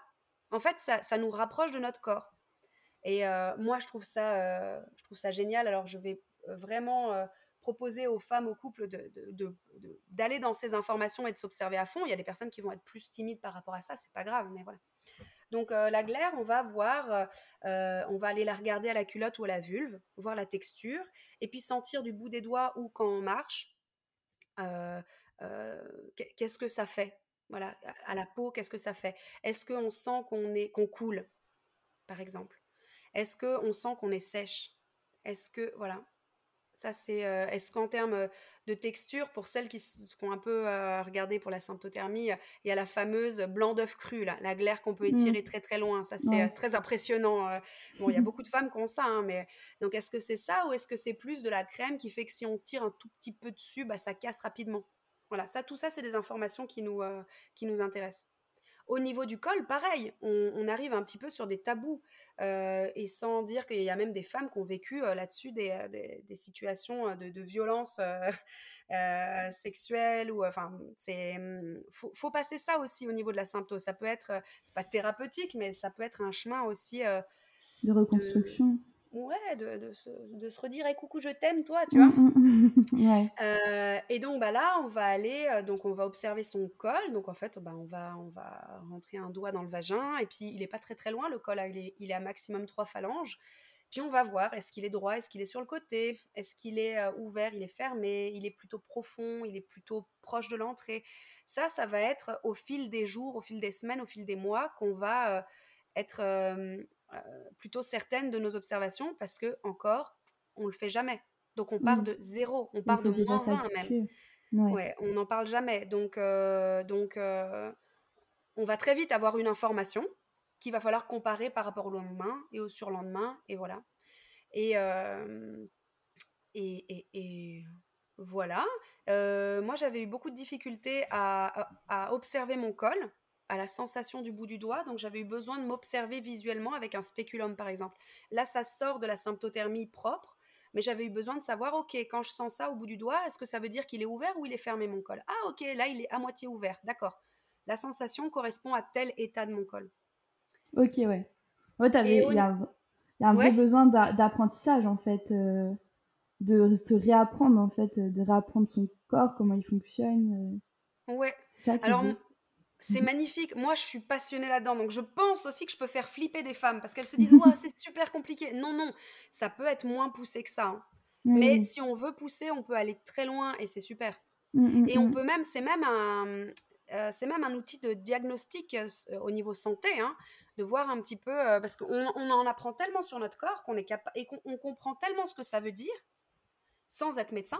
en fait, ça, ça, nous rapproche de notre corps. Et euh, moi, je trouve, ça, euh, je trouve ça génial. Alors, je vais vraiment proposer aux femmes, aux couples d'aller dans ces informations et de s'observer à fond. Il y a des personnes qui vont être plus timides par rapport à ça, c'est pas grave, mais voilà. Donc la glaire, on va voir, on va aller la regarder à la culotte ou à la vulve, voir la texture, et puis sentir du bout des doigts ou quand on marche, qu'est-ce que ça fait? Voilà, à la peau, qu'est-ce que ça fait? Est-ce qu'on sent qu'on est qu'on coule, par exemple? Est-ce qu'on sent qu'on est sèche? Est-ce que voilà, ça c'est. Euh, est-ce qu'en termes de texture, pour celles qui, ont un peu euh, regardé pour la symptothermie, il y a la fameuse blanc d'œuf cru, là, la glaire qu'on peut mmh. étirer très très loin. Ça c'est euh, très impressionnant. Bon, il y a (laughs) beaucoup de femmes qui ont ça, hein, mais donc est-ce que c'est ça ou est-ce que c'est plus de la crème qui fait que si on tire un tout petit peu dessus, bah, ça casse rapidement? Voilà, ça, tout ça, c'est des informations qui nous, euh, qui nous intéressent. Au niveau du col, pareil, on, arrive un petit peu sur des tabous, euh, et sans dire qu'il y a même des femmes qui ont vécu euh, là-dessus des, des, situations de, de violence sexuelle, ou enfin, c'est faut, faut, passer ça aussi au niveau de la symptôme. Ça peut être, c'est pas thérapeutique, mais ça peut être un chemin aussi de reconstruction ouais, de, de, se, de, se, redire coucou, je t'aime, toi, tu vois. Mmh, mmh, mmh, ouais. euh, et donc, bah, là, on va aller, euh, donc on va observer son col. Donc, en fait, bah, on, va, on va rentrer un doigt dans le vagin. Et puis, il n'est pas très très loin, le col, il est, il est à maximum trois phalanges. Puis, on va voir, est-ce qu'il est droit, est-ce qu'il est sur le côté, est-ce qu'il est euh, ouvert, il est fermé, il est plutôt profond, il est plutôt proche de l'entrée? Ça, ça va être au fil des jours, au fil des semaines, au fil des mois qu'on va... Être plutôt certaine de nos observations parce que, encore, on le fait jamais. Donc on part de zéro, on part de moins 20 même. Ouais. on n'en parle jamais. Donc, euh, donc euh, on va très vite avoir une information qu'il va falloir comparer par rapport au lendemain et au surlendemain, et voilà. Et, et, et, voilà. moi, j'avais eu beaucoup de difficultés à, à observer mon col à la sensation du bout du doigt, donc j'avais eu besoin de m'observer visuellement avec un spéculum par exemple. Là, ça sort de la symptothermie propre, mais j'avais eu besoin de savoir, ok, quand je sens ça au bout du doigt, est-ce que ça veut dire qu'il est ouvert ou il est fermé mon col? Ah, ok, là, il est à moitié ouvert, d'accord. La sensation correspond à tel état de mon col. Ok, ouais. il y a, un vrai besoin d'apprentissage en fait, euh, de se réapprendre en fait, de réapprendre son corps, comment il fonctionne. Euh. Ouais. Ça Alors, c'est mmh magnifique. Moi, je suis passionnée là-dedans. Donc, je pense aussi que je peux faire flipper des femmes parce qu'elles se disent (laughs) Ouais, c'est super compliqué. Non, non, ça peut être moins poussé que ça. Hein. Mais si on veut pousser, on peut aller très loin et c'est super. Mmh, mmh, et on peut même, c'est même un. Euh, c'est même un outil de diagnostic euh, au niveau santé, hein, de voir un petit peu, euh, parce qu'on on en apprend tellement sur notre corps qu'on est capable et qu'on comprend tellement ce que ça veut dire sans être médecin.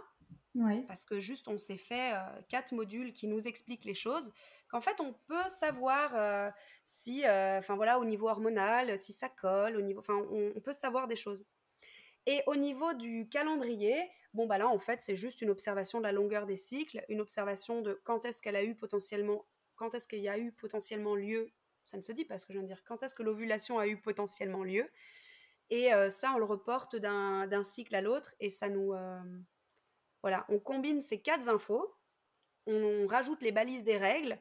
Parce que juste on s'est fait quatre modules qui nous expliquent les choses qu'en fait, on peut savoir si, enfin voilà, au niveau hormonal, si ça colle, au niveau, enfin, on, peut savoir des choses. Et au niveau du calendrier, bon bah là, en fait, c'est juste une observation de la longueur des cycles, une observation de quand est-ce qu'elle a eu potentiellement, quand est-ce qu'il y a eu potentiellement lieu. Ça ne se dit pas ce que je viens de dire. Quand est-ce que l'ovulation a eu potentiellement lieu Et ça, on le reporte d'un cycle à l'autre et ça nous, voilà, on combine ces quatre infos, on rajoute les balises des règles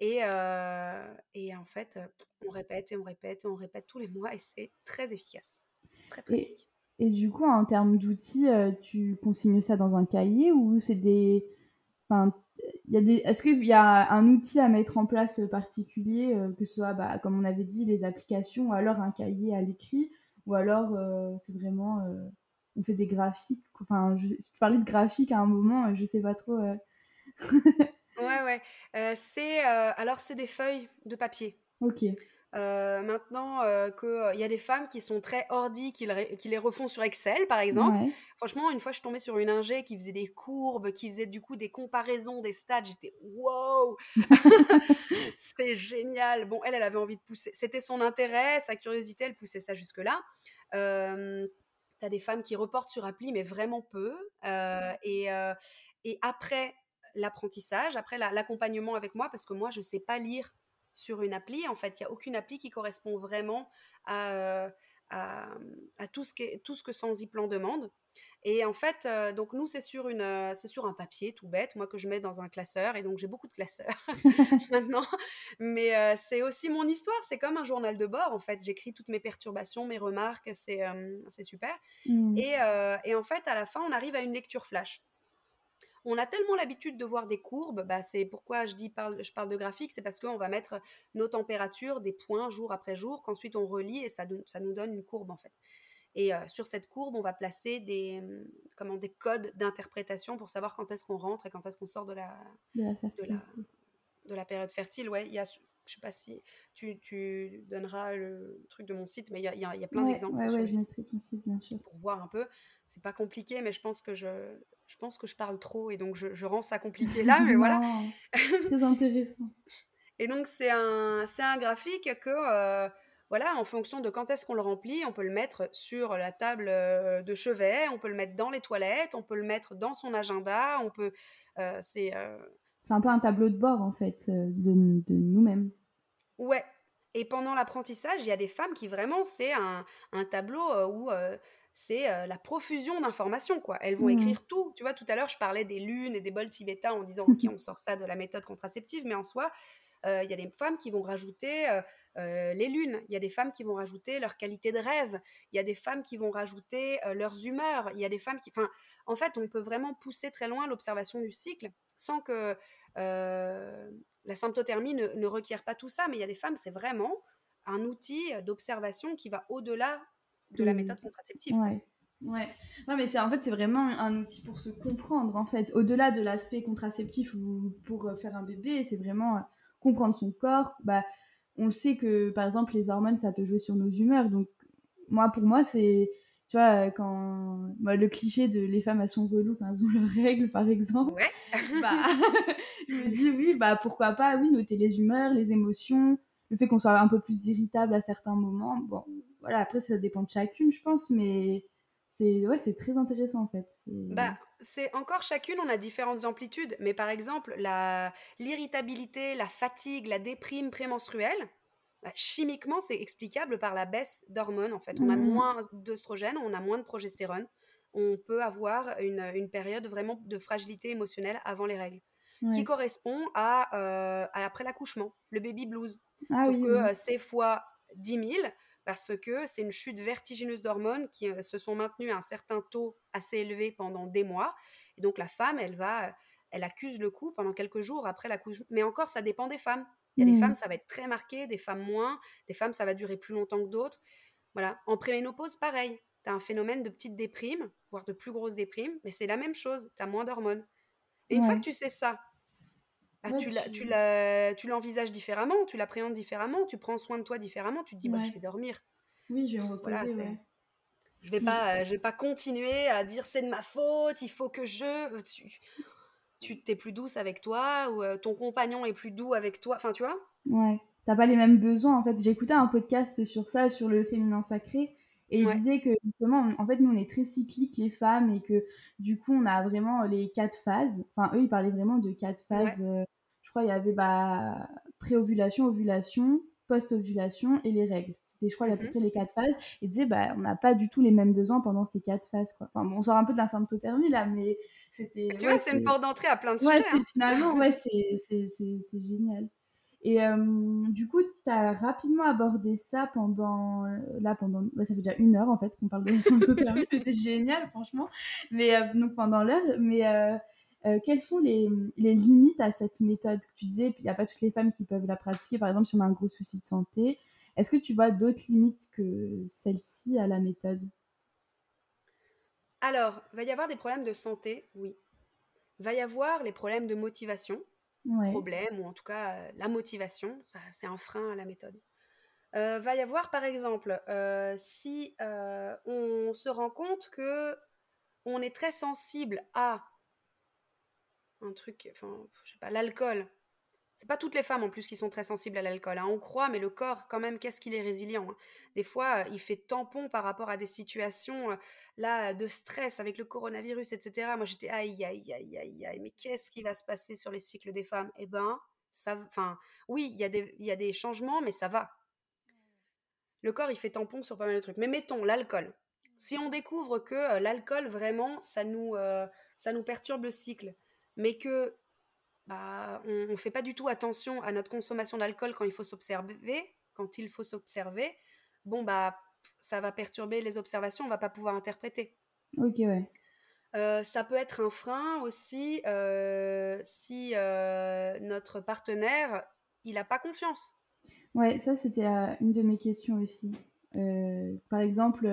et, et en fait, on répète et on répète et on répète tous les mois et c'est très efficace, très pratique. Et, du coup, en termes d'outils, tu consignes ça dans un cahier ou c'est des... Enfin, des... Est-ce qu'il y a un outil à mettre en place particulier, que ce soit, bah, comme on avait dit, les applications, ou alors un cahier à l'écrit, ou alors c'est vraiment... on fait des graphiques. Enfin, je... tu parlais de graphiques à un moment, je sais pas trop... (laughs) Ouais, ouais. Euh, c'est euh, alors c'est des feuilles de papier. Ok. Euh, maintenant qu'il y a des femmes qui sont très ordi, qui, qui les refont sur Excel, par exemple. Franchement, une fois, je suis tombée sur une ingé qui faisait des courbes, qui faisait du coup des comparaisons des stats. J'étais wow, (laughs) (laughs) c'était génial. Bon, elle, elle avait envie de pousser. C'était son intérêt, sa curiosité, elle poussait ça jusque là. Euh, T'as des femmes qui reportent sur appli, mais vraiment peu. et, et après, l'apprentissage, après l'accompagnement avec moi, parce que moi, je ne sais pas lire sur une appli. En fait, il n'y a aucune appli qui correspond vraiment à, à, tout, ce que, tout ce que Sans-Y-Plan demande. Et en fait, euh, donc nous, c'est sur, une, euh, c'est sur un papier tout bête, moi que je mets dans un classeur, et donc j'ai beaucoup de classeurs (laughs) (laughs) maintenant. Mais euh, c'est aussi mon histoire, c'est comme un journal de bord, en fait. J'écris toutes mes perturbations, mes remarques, c'est, c'est super. Mmh. Et, et, en fait, à la fin, on arrive à une lecture flash. On a tellement l'habitude de voir des courbes, bah c'est pourquoi je dis parle, je parle de graphique, c'est parce qu'on va mettre nos températures, des points jour après jour, qu'ensuite on relie et ça, ça nous donne une courbe en fait. Et euh, sur cette courbe, on va placer des, hum, comment, des codes d'interprétation pour savoir quand est-ce qu'on rentre et quand est-ce qu'on sort de la, de la, de la, période fertile. Ouais, il y a, je sais pas si tu, tu, donneras le truc de mon site, mais il y a, y a, plein d'exemples. Ouais, ouais, je mettrai ton site, bien sûr. Pour voir un peu. C'est pas compliqué, mais je pense que je, je pense que je parle trop et donc je, je rends ça compliqué (laughs) là, mais voilà. (laughs) Très intéressant. Et donc, c'est un, un graphique que. Euh, voilà, en fonction de quand est-ce qu'on le remplit, on peut le mettre sur la table euh, de chevet, on peut le mettre dans les toilettes, on peut le mettre dans son agenda, on peut. Euh, c'est. Euh, c'est un peu un tableau de bord en fait de, de nous-mêmes. Ouais. Et pendant l'apprentissage, il y a des femmes qui vraiment c'est un, un, tableau où c'est la profusion d'informations quoi. Elles vont mmh. écrire tout. Tu vois, tout à l'heure je parlais des lunes et des bols tibétains en disant (laughs) ok on sort ça de la méthode contraceptive, mais en soi il y a des femmes qui vont rajouter les lunes, il y a des femmes qui vont rajouter leur qualité de rêve, il y a des femmes qui vont rajouter leurs humeurs, il y a des femmes qui... Enfin, en fait, on peut vraiment pousser très loin l'observation du cycle sans que la symptothermie ne, requiert pas tout ça, mais il y a des femmes, c'est vraiment un outil d'observation qui va au-delà de la méthode contraceptive. Ouais. Ouais. mais c'est en fait c'est vraiment un outil pour se comprendre en fait. Au-delà de l'aspect contraceptif ou pour faire un bébé, c'est vraiment comprendre son corps, bah, on sait que, par exemple, les hormones, ça peut jouer sur nos humeurs. Donc, moi, pour moi, c'est, tu vois, quand le cliché de les femmes, elles sont reloues quand elles ont leurs règles, par exemple. (laughs) Bah, (laughs) je me dis, oui, bah, pourquoi pas, oui, noter les humeurs, les émotions, le fait qu'on soit un peu plus irritable à certains moments. Bon, voilà, après, ça dépend de chacune, je pense, mais c'est ouais, c'est très intéressant en fait. Bah, c'est encore chacune, on a différentes amplitudes, mais par exemple, la l'irritabilité, la fatigue, la déprime prémenstruelle, bah, chimiquement, c'est explicable par la baisse d'hormones en fait. On a mmh. moins d'œstrogène, on a moins de progestérone, on peut avoir une, une, période vraiment de fragilité émotionnelle avant les règles. Qui correspond à, euh, à après l'accouchement, le baby blues. Ah Sauf que euh, c'est fois 10 000, parce que c'est une chute vertigineuse d'hormones qui euh, se sont maintenues à un certain taux assez élevé pendant des mois. Et donc la femme, elle va, euh, elle accuse le coup pendant quelques jours après l'accouchement. Mais encore, ça dépend des femmes. Il y a des mmh. femmes, ça va être très marqué, des femmes moins, des femmes, ça va durer plus longtemps que d'autres. Voilà. En préménopause, pareil. Tu as un phénomène de petite déprime, voire de plus grosse déprime, mais c'est la même chose. Tu as moins d'hormones. Et une fois que tu sais ça, ah, tu l'envisages différemment, tu l'appréhendes différemment, tu prends soin de toi différemment, tu te dis bah, je vais dormir. Oui, je vais me reposer. Je vais pas, je vais pas continuer à dire c'est de ma faute, il faut que je. Tu t'es plus douce avec toi ou euh, ton compagnon est plus doux avec toi, enfin tu vois? Ouais, t'as pas les mêmes besoins en fait. J'ai écouté un podcast sur ça, sur le féminin sacré, et il disait que justement, en fait, nous, on est très cycliques, les femmes, et que du coup, on a vraiment les quatre phases. Enfin, eux, ils parlaient vraiment de quatre phases. Euh, je crois il y avait bah, pré-ovulation, ovulation, post-ovulation et les règles. C'était, je crois, à peu mmh près les quatre phases. Et disait, bah, on n'a pas du tout les mêmes besoins pendant ces quatre phases. Quoi. Enfin, bon, on sort un peu de la symptothermie là, mais c'était. Tu vois, c'est une porte d'entrée à plein de sujets. Ouais, finalement, ouais, c'est génial. Et du coup, tu as rapidement abordé ça pendant. Là, pendant. ça fait déjà une heure en fait qu'on parle de (laughs) symptothermie. C'était génial, franchement. Mais donc pendant l'heure. Mais quelles sont les, les, limites à cette méthode que tu disais? Il n'y a pas toutes les femmes qui peuvent la pratiquer. Par exemple, si on a un gros souci de santé. Est-ce que tu vois d'autres limites que celle-ci à la méthode? Alors, va y avoir des problèmes de santé, oui. Va y avoir les problèmes de motivation problème, ou en tout cas euh, la motivation, ça, c'est un frein à la méthode. Euh, va y avoir par exemple, euh, si on se rend compte que on est très sensible à un truc, enfin, je sais pas, l'alcool, c'est pas toutes les femmes en plus qui sont très sensibles à l'alcool. Hein. On croit, mais le corps, quand même, qu'est-ce qu'il est résilient. Hein. Des fois, euh, il fait tampon par rapport à des situations euh, là de stress avec le coronavirus, etc. Moi, j'étais aïe, aïe, aïe, aïe, aïe. Mais qu'est-ce qui va se passer sur les cycles des femmes? Eh ben, ça, enfin, oui, il y, a des, y a des changements, mais ça va. le corps, il fait tampon sur pas mal de trucs. Mais mettons l'alcool. Si on découvre que euh, l'alcool, vraiment, ça nous, ça nous perturbe le cycle, mais que bah, on ne fait pas du tout attention à notre consommation d'alcool quand il faut s'observer, quand il faut s'observer, bon, bah, ça va perturber les observations, on va pas pouvoir interpréter. Ok, ouais. Euh, ça peut être un frein aussi si notre partenaire, il n'a pas confiance. Ouais, ça c'était une de mes questions aussi. Par exemple,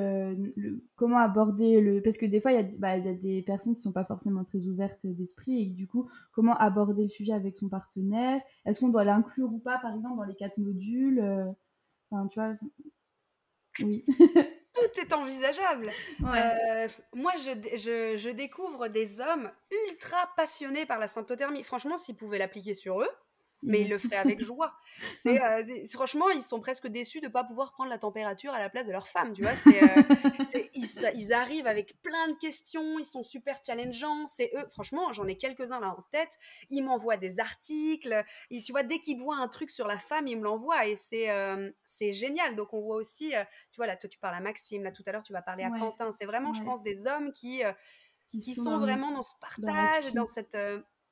comment aborder le... Parce que des fois, bah, il y, a des personnes qui ne sont pas forcément très ouvertes d'esprit et du coup, comment aborder le sujet avec son partenaire? Est-ce qu'on doit l'inclure ou pas, par exemple, dans les quatre modules Enfin, tu vois... Oui. (laughs) tout est envisageable. Euh, moi, je, je, découvre des hommes ultra passionnés par la symptothermie. Franchement, s'ils pouvaient l'appliquer sur eux, mais ils le feraient avec (laughs) joie. C'est euh, franchement, ils sont presque déçus de ne pas pouvoir prendre la température à la place de leur femme, tu vois. Euh, (laughs) ils, ils, arrivent avec plein de questions, ils sont super challengeants. C'est eux, franchement, j'en ai quelques-uns là en tête. Ils m'envoient des articles. Tu vois, dès qu'ils voient un truc sur la femme, ils me l'envoient et c'est euh, c'est génial. Donc on voit aussi, tu vois là, toi tu parles à Maxime, là tout à l'heure tu vas parler à Quentin. C'est vraiment, je pense, des hommes qui qui, sont, vraiment dans ce partage, dans cette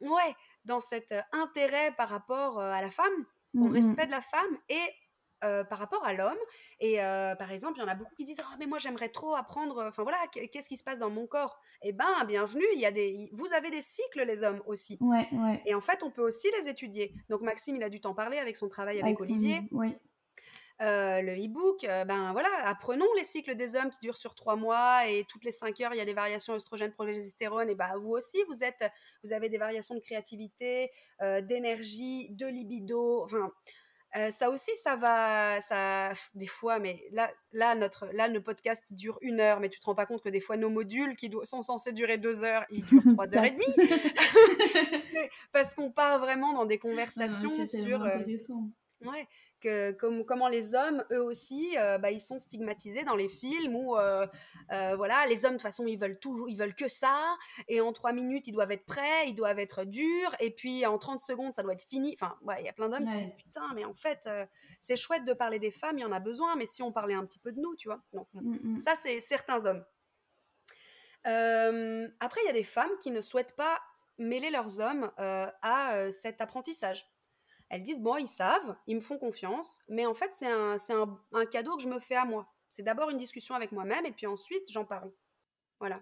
ouais dans cet intérêt par rapport à la femme, au mmh respect de la femme et par rapport à l'homme. Et par exemple, il y en a beaucoup qui disent oh, mais moi j'aimerais trop apprendre, enfin voilà, qu'est-ce qui se passe dans mon corps? Eh ben, bienvenue, il y a des, vous avez des cycles, les hommes aussi. Ouais, ouais. Et en fait, on peut aussi les étudier. Donc, Maxime, il a dû t'en parler avec son travail avec, Olivier. Oui. Euh, le e-book, euh, ben voilà, apprenons les cycles des hommes qui durent sur trois mois et toutes les cinq heures, il y a des variations œstrogène, progestérone. Et ben vous aussi, vous êtes, vous avez des variations de créativité, euh, d'énergie, de libido. Enfin, ça aussi, ça va, ça, des fois, mais là, là, notre, là, le podcast dure une heure, mais tu te rends pas compte que des fois, nos modules qui sont censés durer deux heures, ils durent (laughs) trois heures et demie. (laughs) Parce qu'on part vraiment dans des conversations sur. Ouais, que, comme, comment les hommes, eux aussi, euh, bah, ils sont stigmatisés dans les films où, euh, euh, voilà, les hommes, de toute façon, ils veulent toujours, ils veulent que ça, et en trois minutes, ils doivent être prêts, ils doivent être durs, et puis en 30 secondes, ça doit être fini. Enfin, il y a plein d'hommes qui disent, putain, mais en fait, c'est chouette de parler des femmes, il y en a besoin, mais si on parlait un petit peu de nous, tu vois. Donc, mmh, mmh. ça, c'est certains hommes. après, il y a des femmes qui ne souhaitent pas mêler leurs hommes à cet apprentissage elles disent, bon, ils savent, ils me font confiance, mais en fait, c'est un, un, un, cadeau que je me fais à moi. C'est d'abord une discussion avec moi-même, et puis ensuite, j'en parle. Voilà.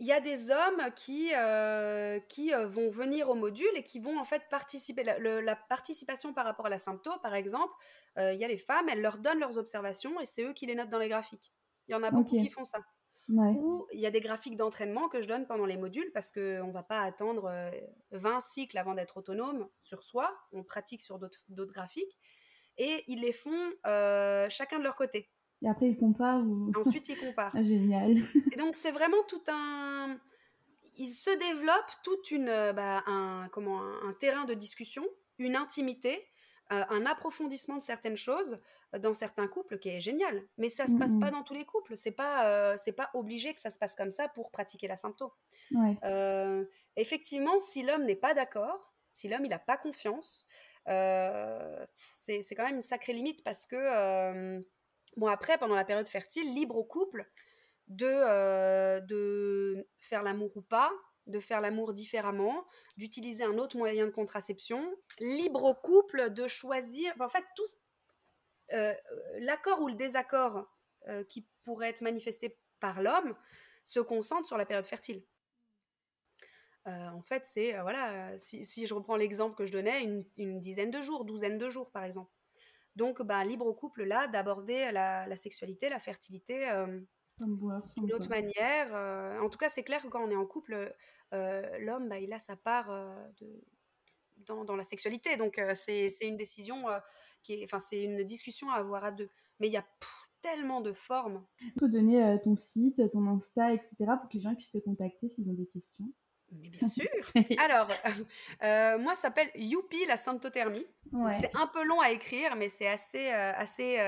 Il y a des hommes qui, euh, qui euh, vont venir au module et qui vont en fait participer. La, participation par rapport à la symptôme, par exemple, euh, il y a les femmes, elles leur donnent leurs observations et c'est eux qui les notent dans les graphiques. Il y en a beaucoup qui font ça. Ou il y a des graphiques d'entraînement que je donne pendant les modules parce qu'on ne va pas attendre 20 euh, cycles avant d'être autonome sur soi. On pratique sur d'autres graphiques. Et ils les font euh, chacun de leur côté. Et après, ils comparent (laughs) Ensuite, ils comparent. Ah, génial. Et donc, c'est vraiment tout un... Il se développe toute une, euh, bah, un, comment, un terrain de discussion, une intimité euh, un approfondissement de certaines choses euh, dans certains couples qui est génial. Mais ça se passe pas dans tous les couples. C'est pas euh, c'est pas obligé que ça se passe comme ça pour pratiquer la symptôme. effectivement, si l'homme n'est pas d'accord, si l'homme il n'a pas confiance, c'est quand même une sacrée limite parce que bon après pendant la période fertile, libre au couple de de faire l'amour ou pas, de faire l'amour différemment, d'utiliser un autre moyen de contraception, libre au couple de choisir, en fait, tout euh, l'accord ou le désaccord euh, qui pourrait être manifesté par l'homme se concentre sur la période fertile. Euh, en fait, c'est, voilà, si, je reprends l'exemple que je donnais, une, dizaine de jours, douzaine de jours, par exemple. Donc, ben, libre au couple, là, d'aborder la, sexualité, la fertilité d'une autre manière. en tout cas, c'est clair que quand on est en couple, euh, l'homme, bah, il a sa part euh, de, dans, dans, la sexualité. Donc, euh, c'est une décision qui est, enfin, c'est une discussion à avoir à deux. Mais il y a tellement de formes. Tu peux donner ton site, ton Insta, etc. pour que les gens puissent te contacter s'ils ont des questions. Mais (laughs) bien sûr. Alors, (laughs) moi, ça s'appelle Youpi la symptothermie. C'est un peu long à écrire, mais c'est assez, assez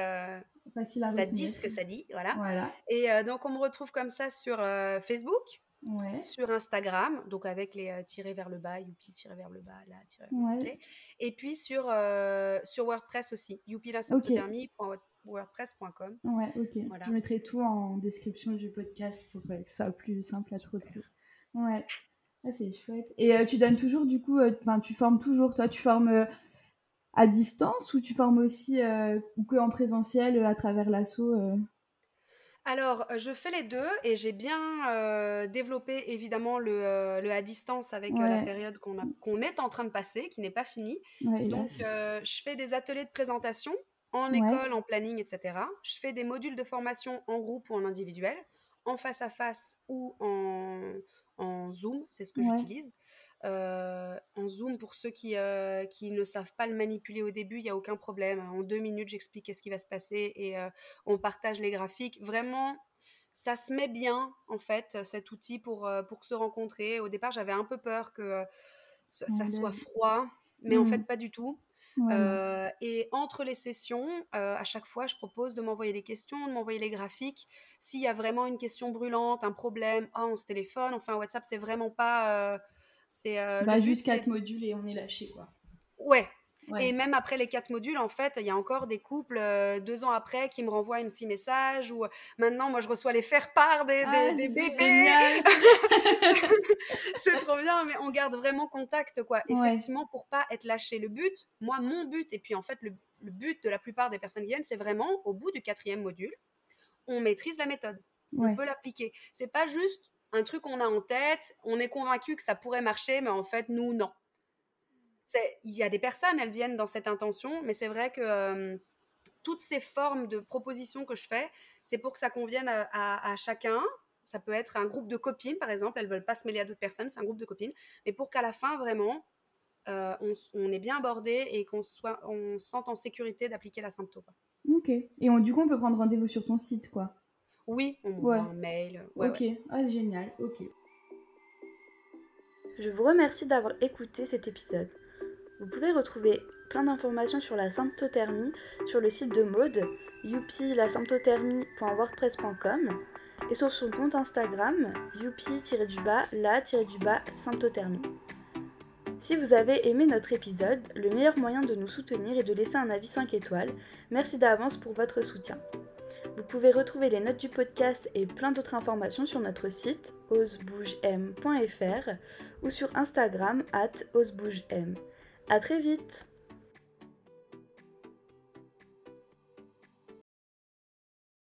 facile à Ça dit ce que ça dit, voilà. voilà. Et donc, on me retrouve comme ça sur Facebook, sur Instagram, donc avec les euh, tirés vers le bas, youpi tiré vers le bas, là, tiré ouais. Et puis sur, euh, sur WordPress aussi, youpilasymptothermie.wordpress.com. Ouais, ok. Je mettrai tout en description du podcast pour que ce soit plus simple à te retrouver. Ouais, ah, c'est chouette. Et euh, tu donnes toujours, du coup, tu formes toujours, toi, tu formes à distance ou tu formes aussi ou que en présentiel à travers l'assaut alors, euh, je fais les deux et j'ai bien euh, développé évidemment le, euh, le, à distance avec la période qu'on est en train de passer, qui n'est pas finie. Donc, je fais des ateliers de présentation en école, en planning, etc. Je fais des modules de formation en groupe ou en individuel, en face à face ou en, en Zoom, c'est ce que j'utilise. Euh, en Zoom, pour ceux qui, euh, qui ne savent pas le manipuler au début, il n'y a aucun problème. En deux minutes, j'explique ce qui va se passer et euh, on partage les graphiques. Vraiment, ça se met bien, en fait, cet outil pour, pour se rencontrer. Au départ, j'avais un peu peur que ça, soit froid, mais en fait, mmh. pas du tout. et entre les sessions, à chaque fois, je propose de m'envoyer les questions, de m'envoyer les graphiques. S'il y a vraiment une question brûlante, un problème, oh, on se téléphone, on fait un WhatsApp, c'est vraiment pas c'est euh, bah, juste quatre modules et on est lâché quoi. Ouais. Et même après les quatre modules, en fait, il y a encore des couples euh, deux ans après qui me renvoient un petit message ou maintenant, moi, je reçois les faire-part des, ah, des, bébés. (laughs) c'est trop bien, mais on garde vraiment contact, quoi. Effectivement, pour pas être lâché. Le but, moi, mon but, et puis en fait, le, le but de la plupart des personnes qui viennent, c'est vraiment au bout du quatrième module, on maîtrise la méthode. On peut l'appliquer. C'est pas juste un truc qu'on a en tête, on est convaincu que ça pourrait marcher, mais en fait, nous, non. Il y a des personnes, elles viennent dans cette intention, mais c'est vrai que toutes ces formes de propositions que je fais, c'est pour que ça convienne à, chacun. Ça peut être un groupe de copines, par exemple, elles veulent pas se mêler à d'autres personnes, c'est un groupe de copines, mais pour qu'à la fin, vraiment, euh, on, est bien abordé et qu'on on sente en sécurité d'appliquer la symptôme. Ok. Et du coup, on peut prendre rendez-vous sur ton site, quoi. Oui, on m'envoie un mail. ok, Ah, génial, ok. Je vous remercie d'avoir écouté cet épisode. Vous pouvez retrouver plein d'informations sur la symptothermie sur le site de Maude, youpi-la-symptothermie.wordpress.com et sur son compte Instagram, youpi-la-symptothermie. Si vous avez aimé notre épisode, le meilleur moyen de nous soutenir est de laisser un avis 5 étoiles. Merci d'avance pour votre soutien. Vous pouvez retrouver les notes du podcast et plein d'autres informations sur notre site osebougem.fr ou sur Instagram at osebougem. A très vite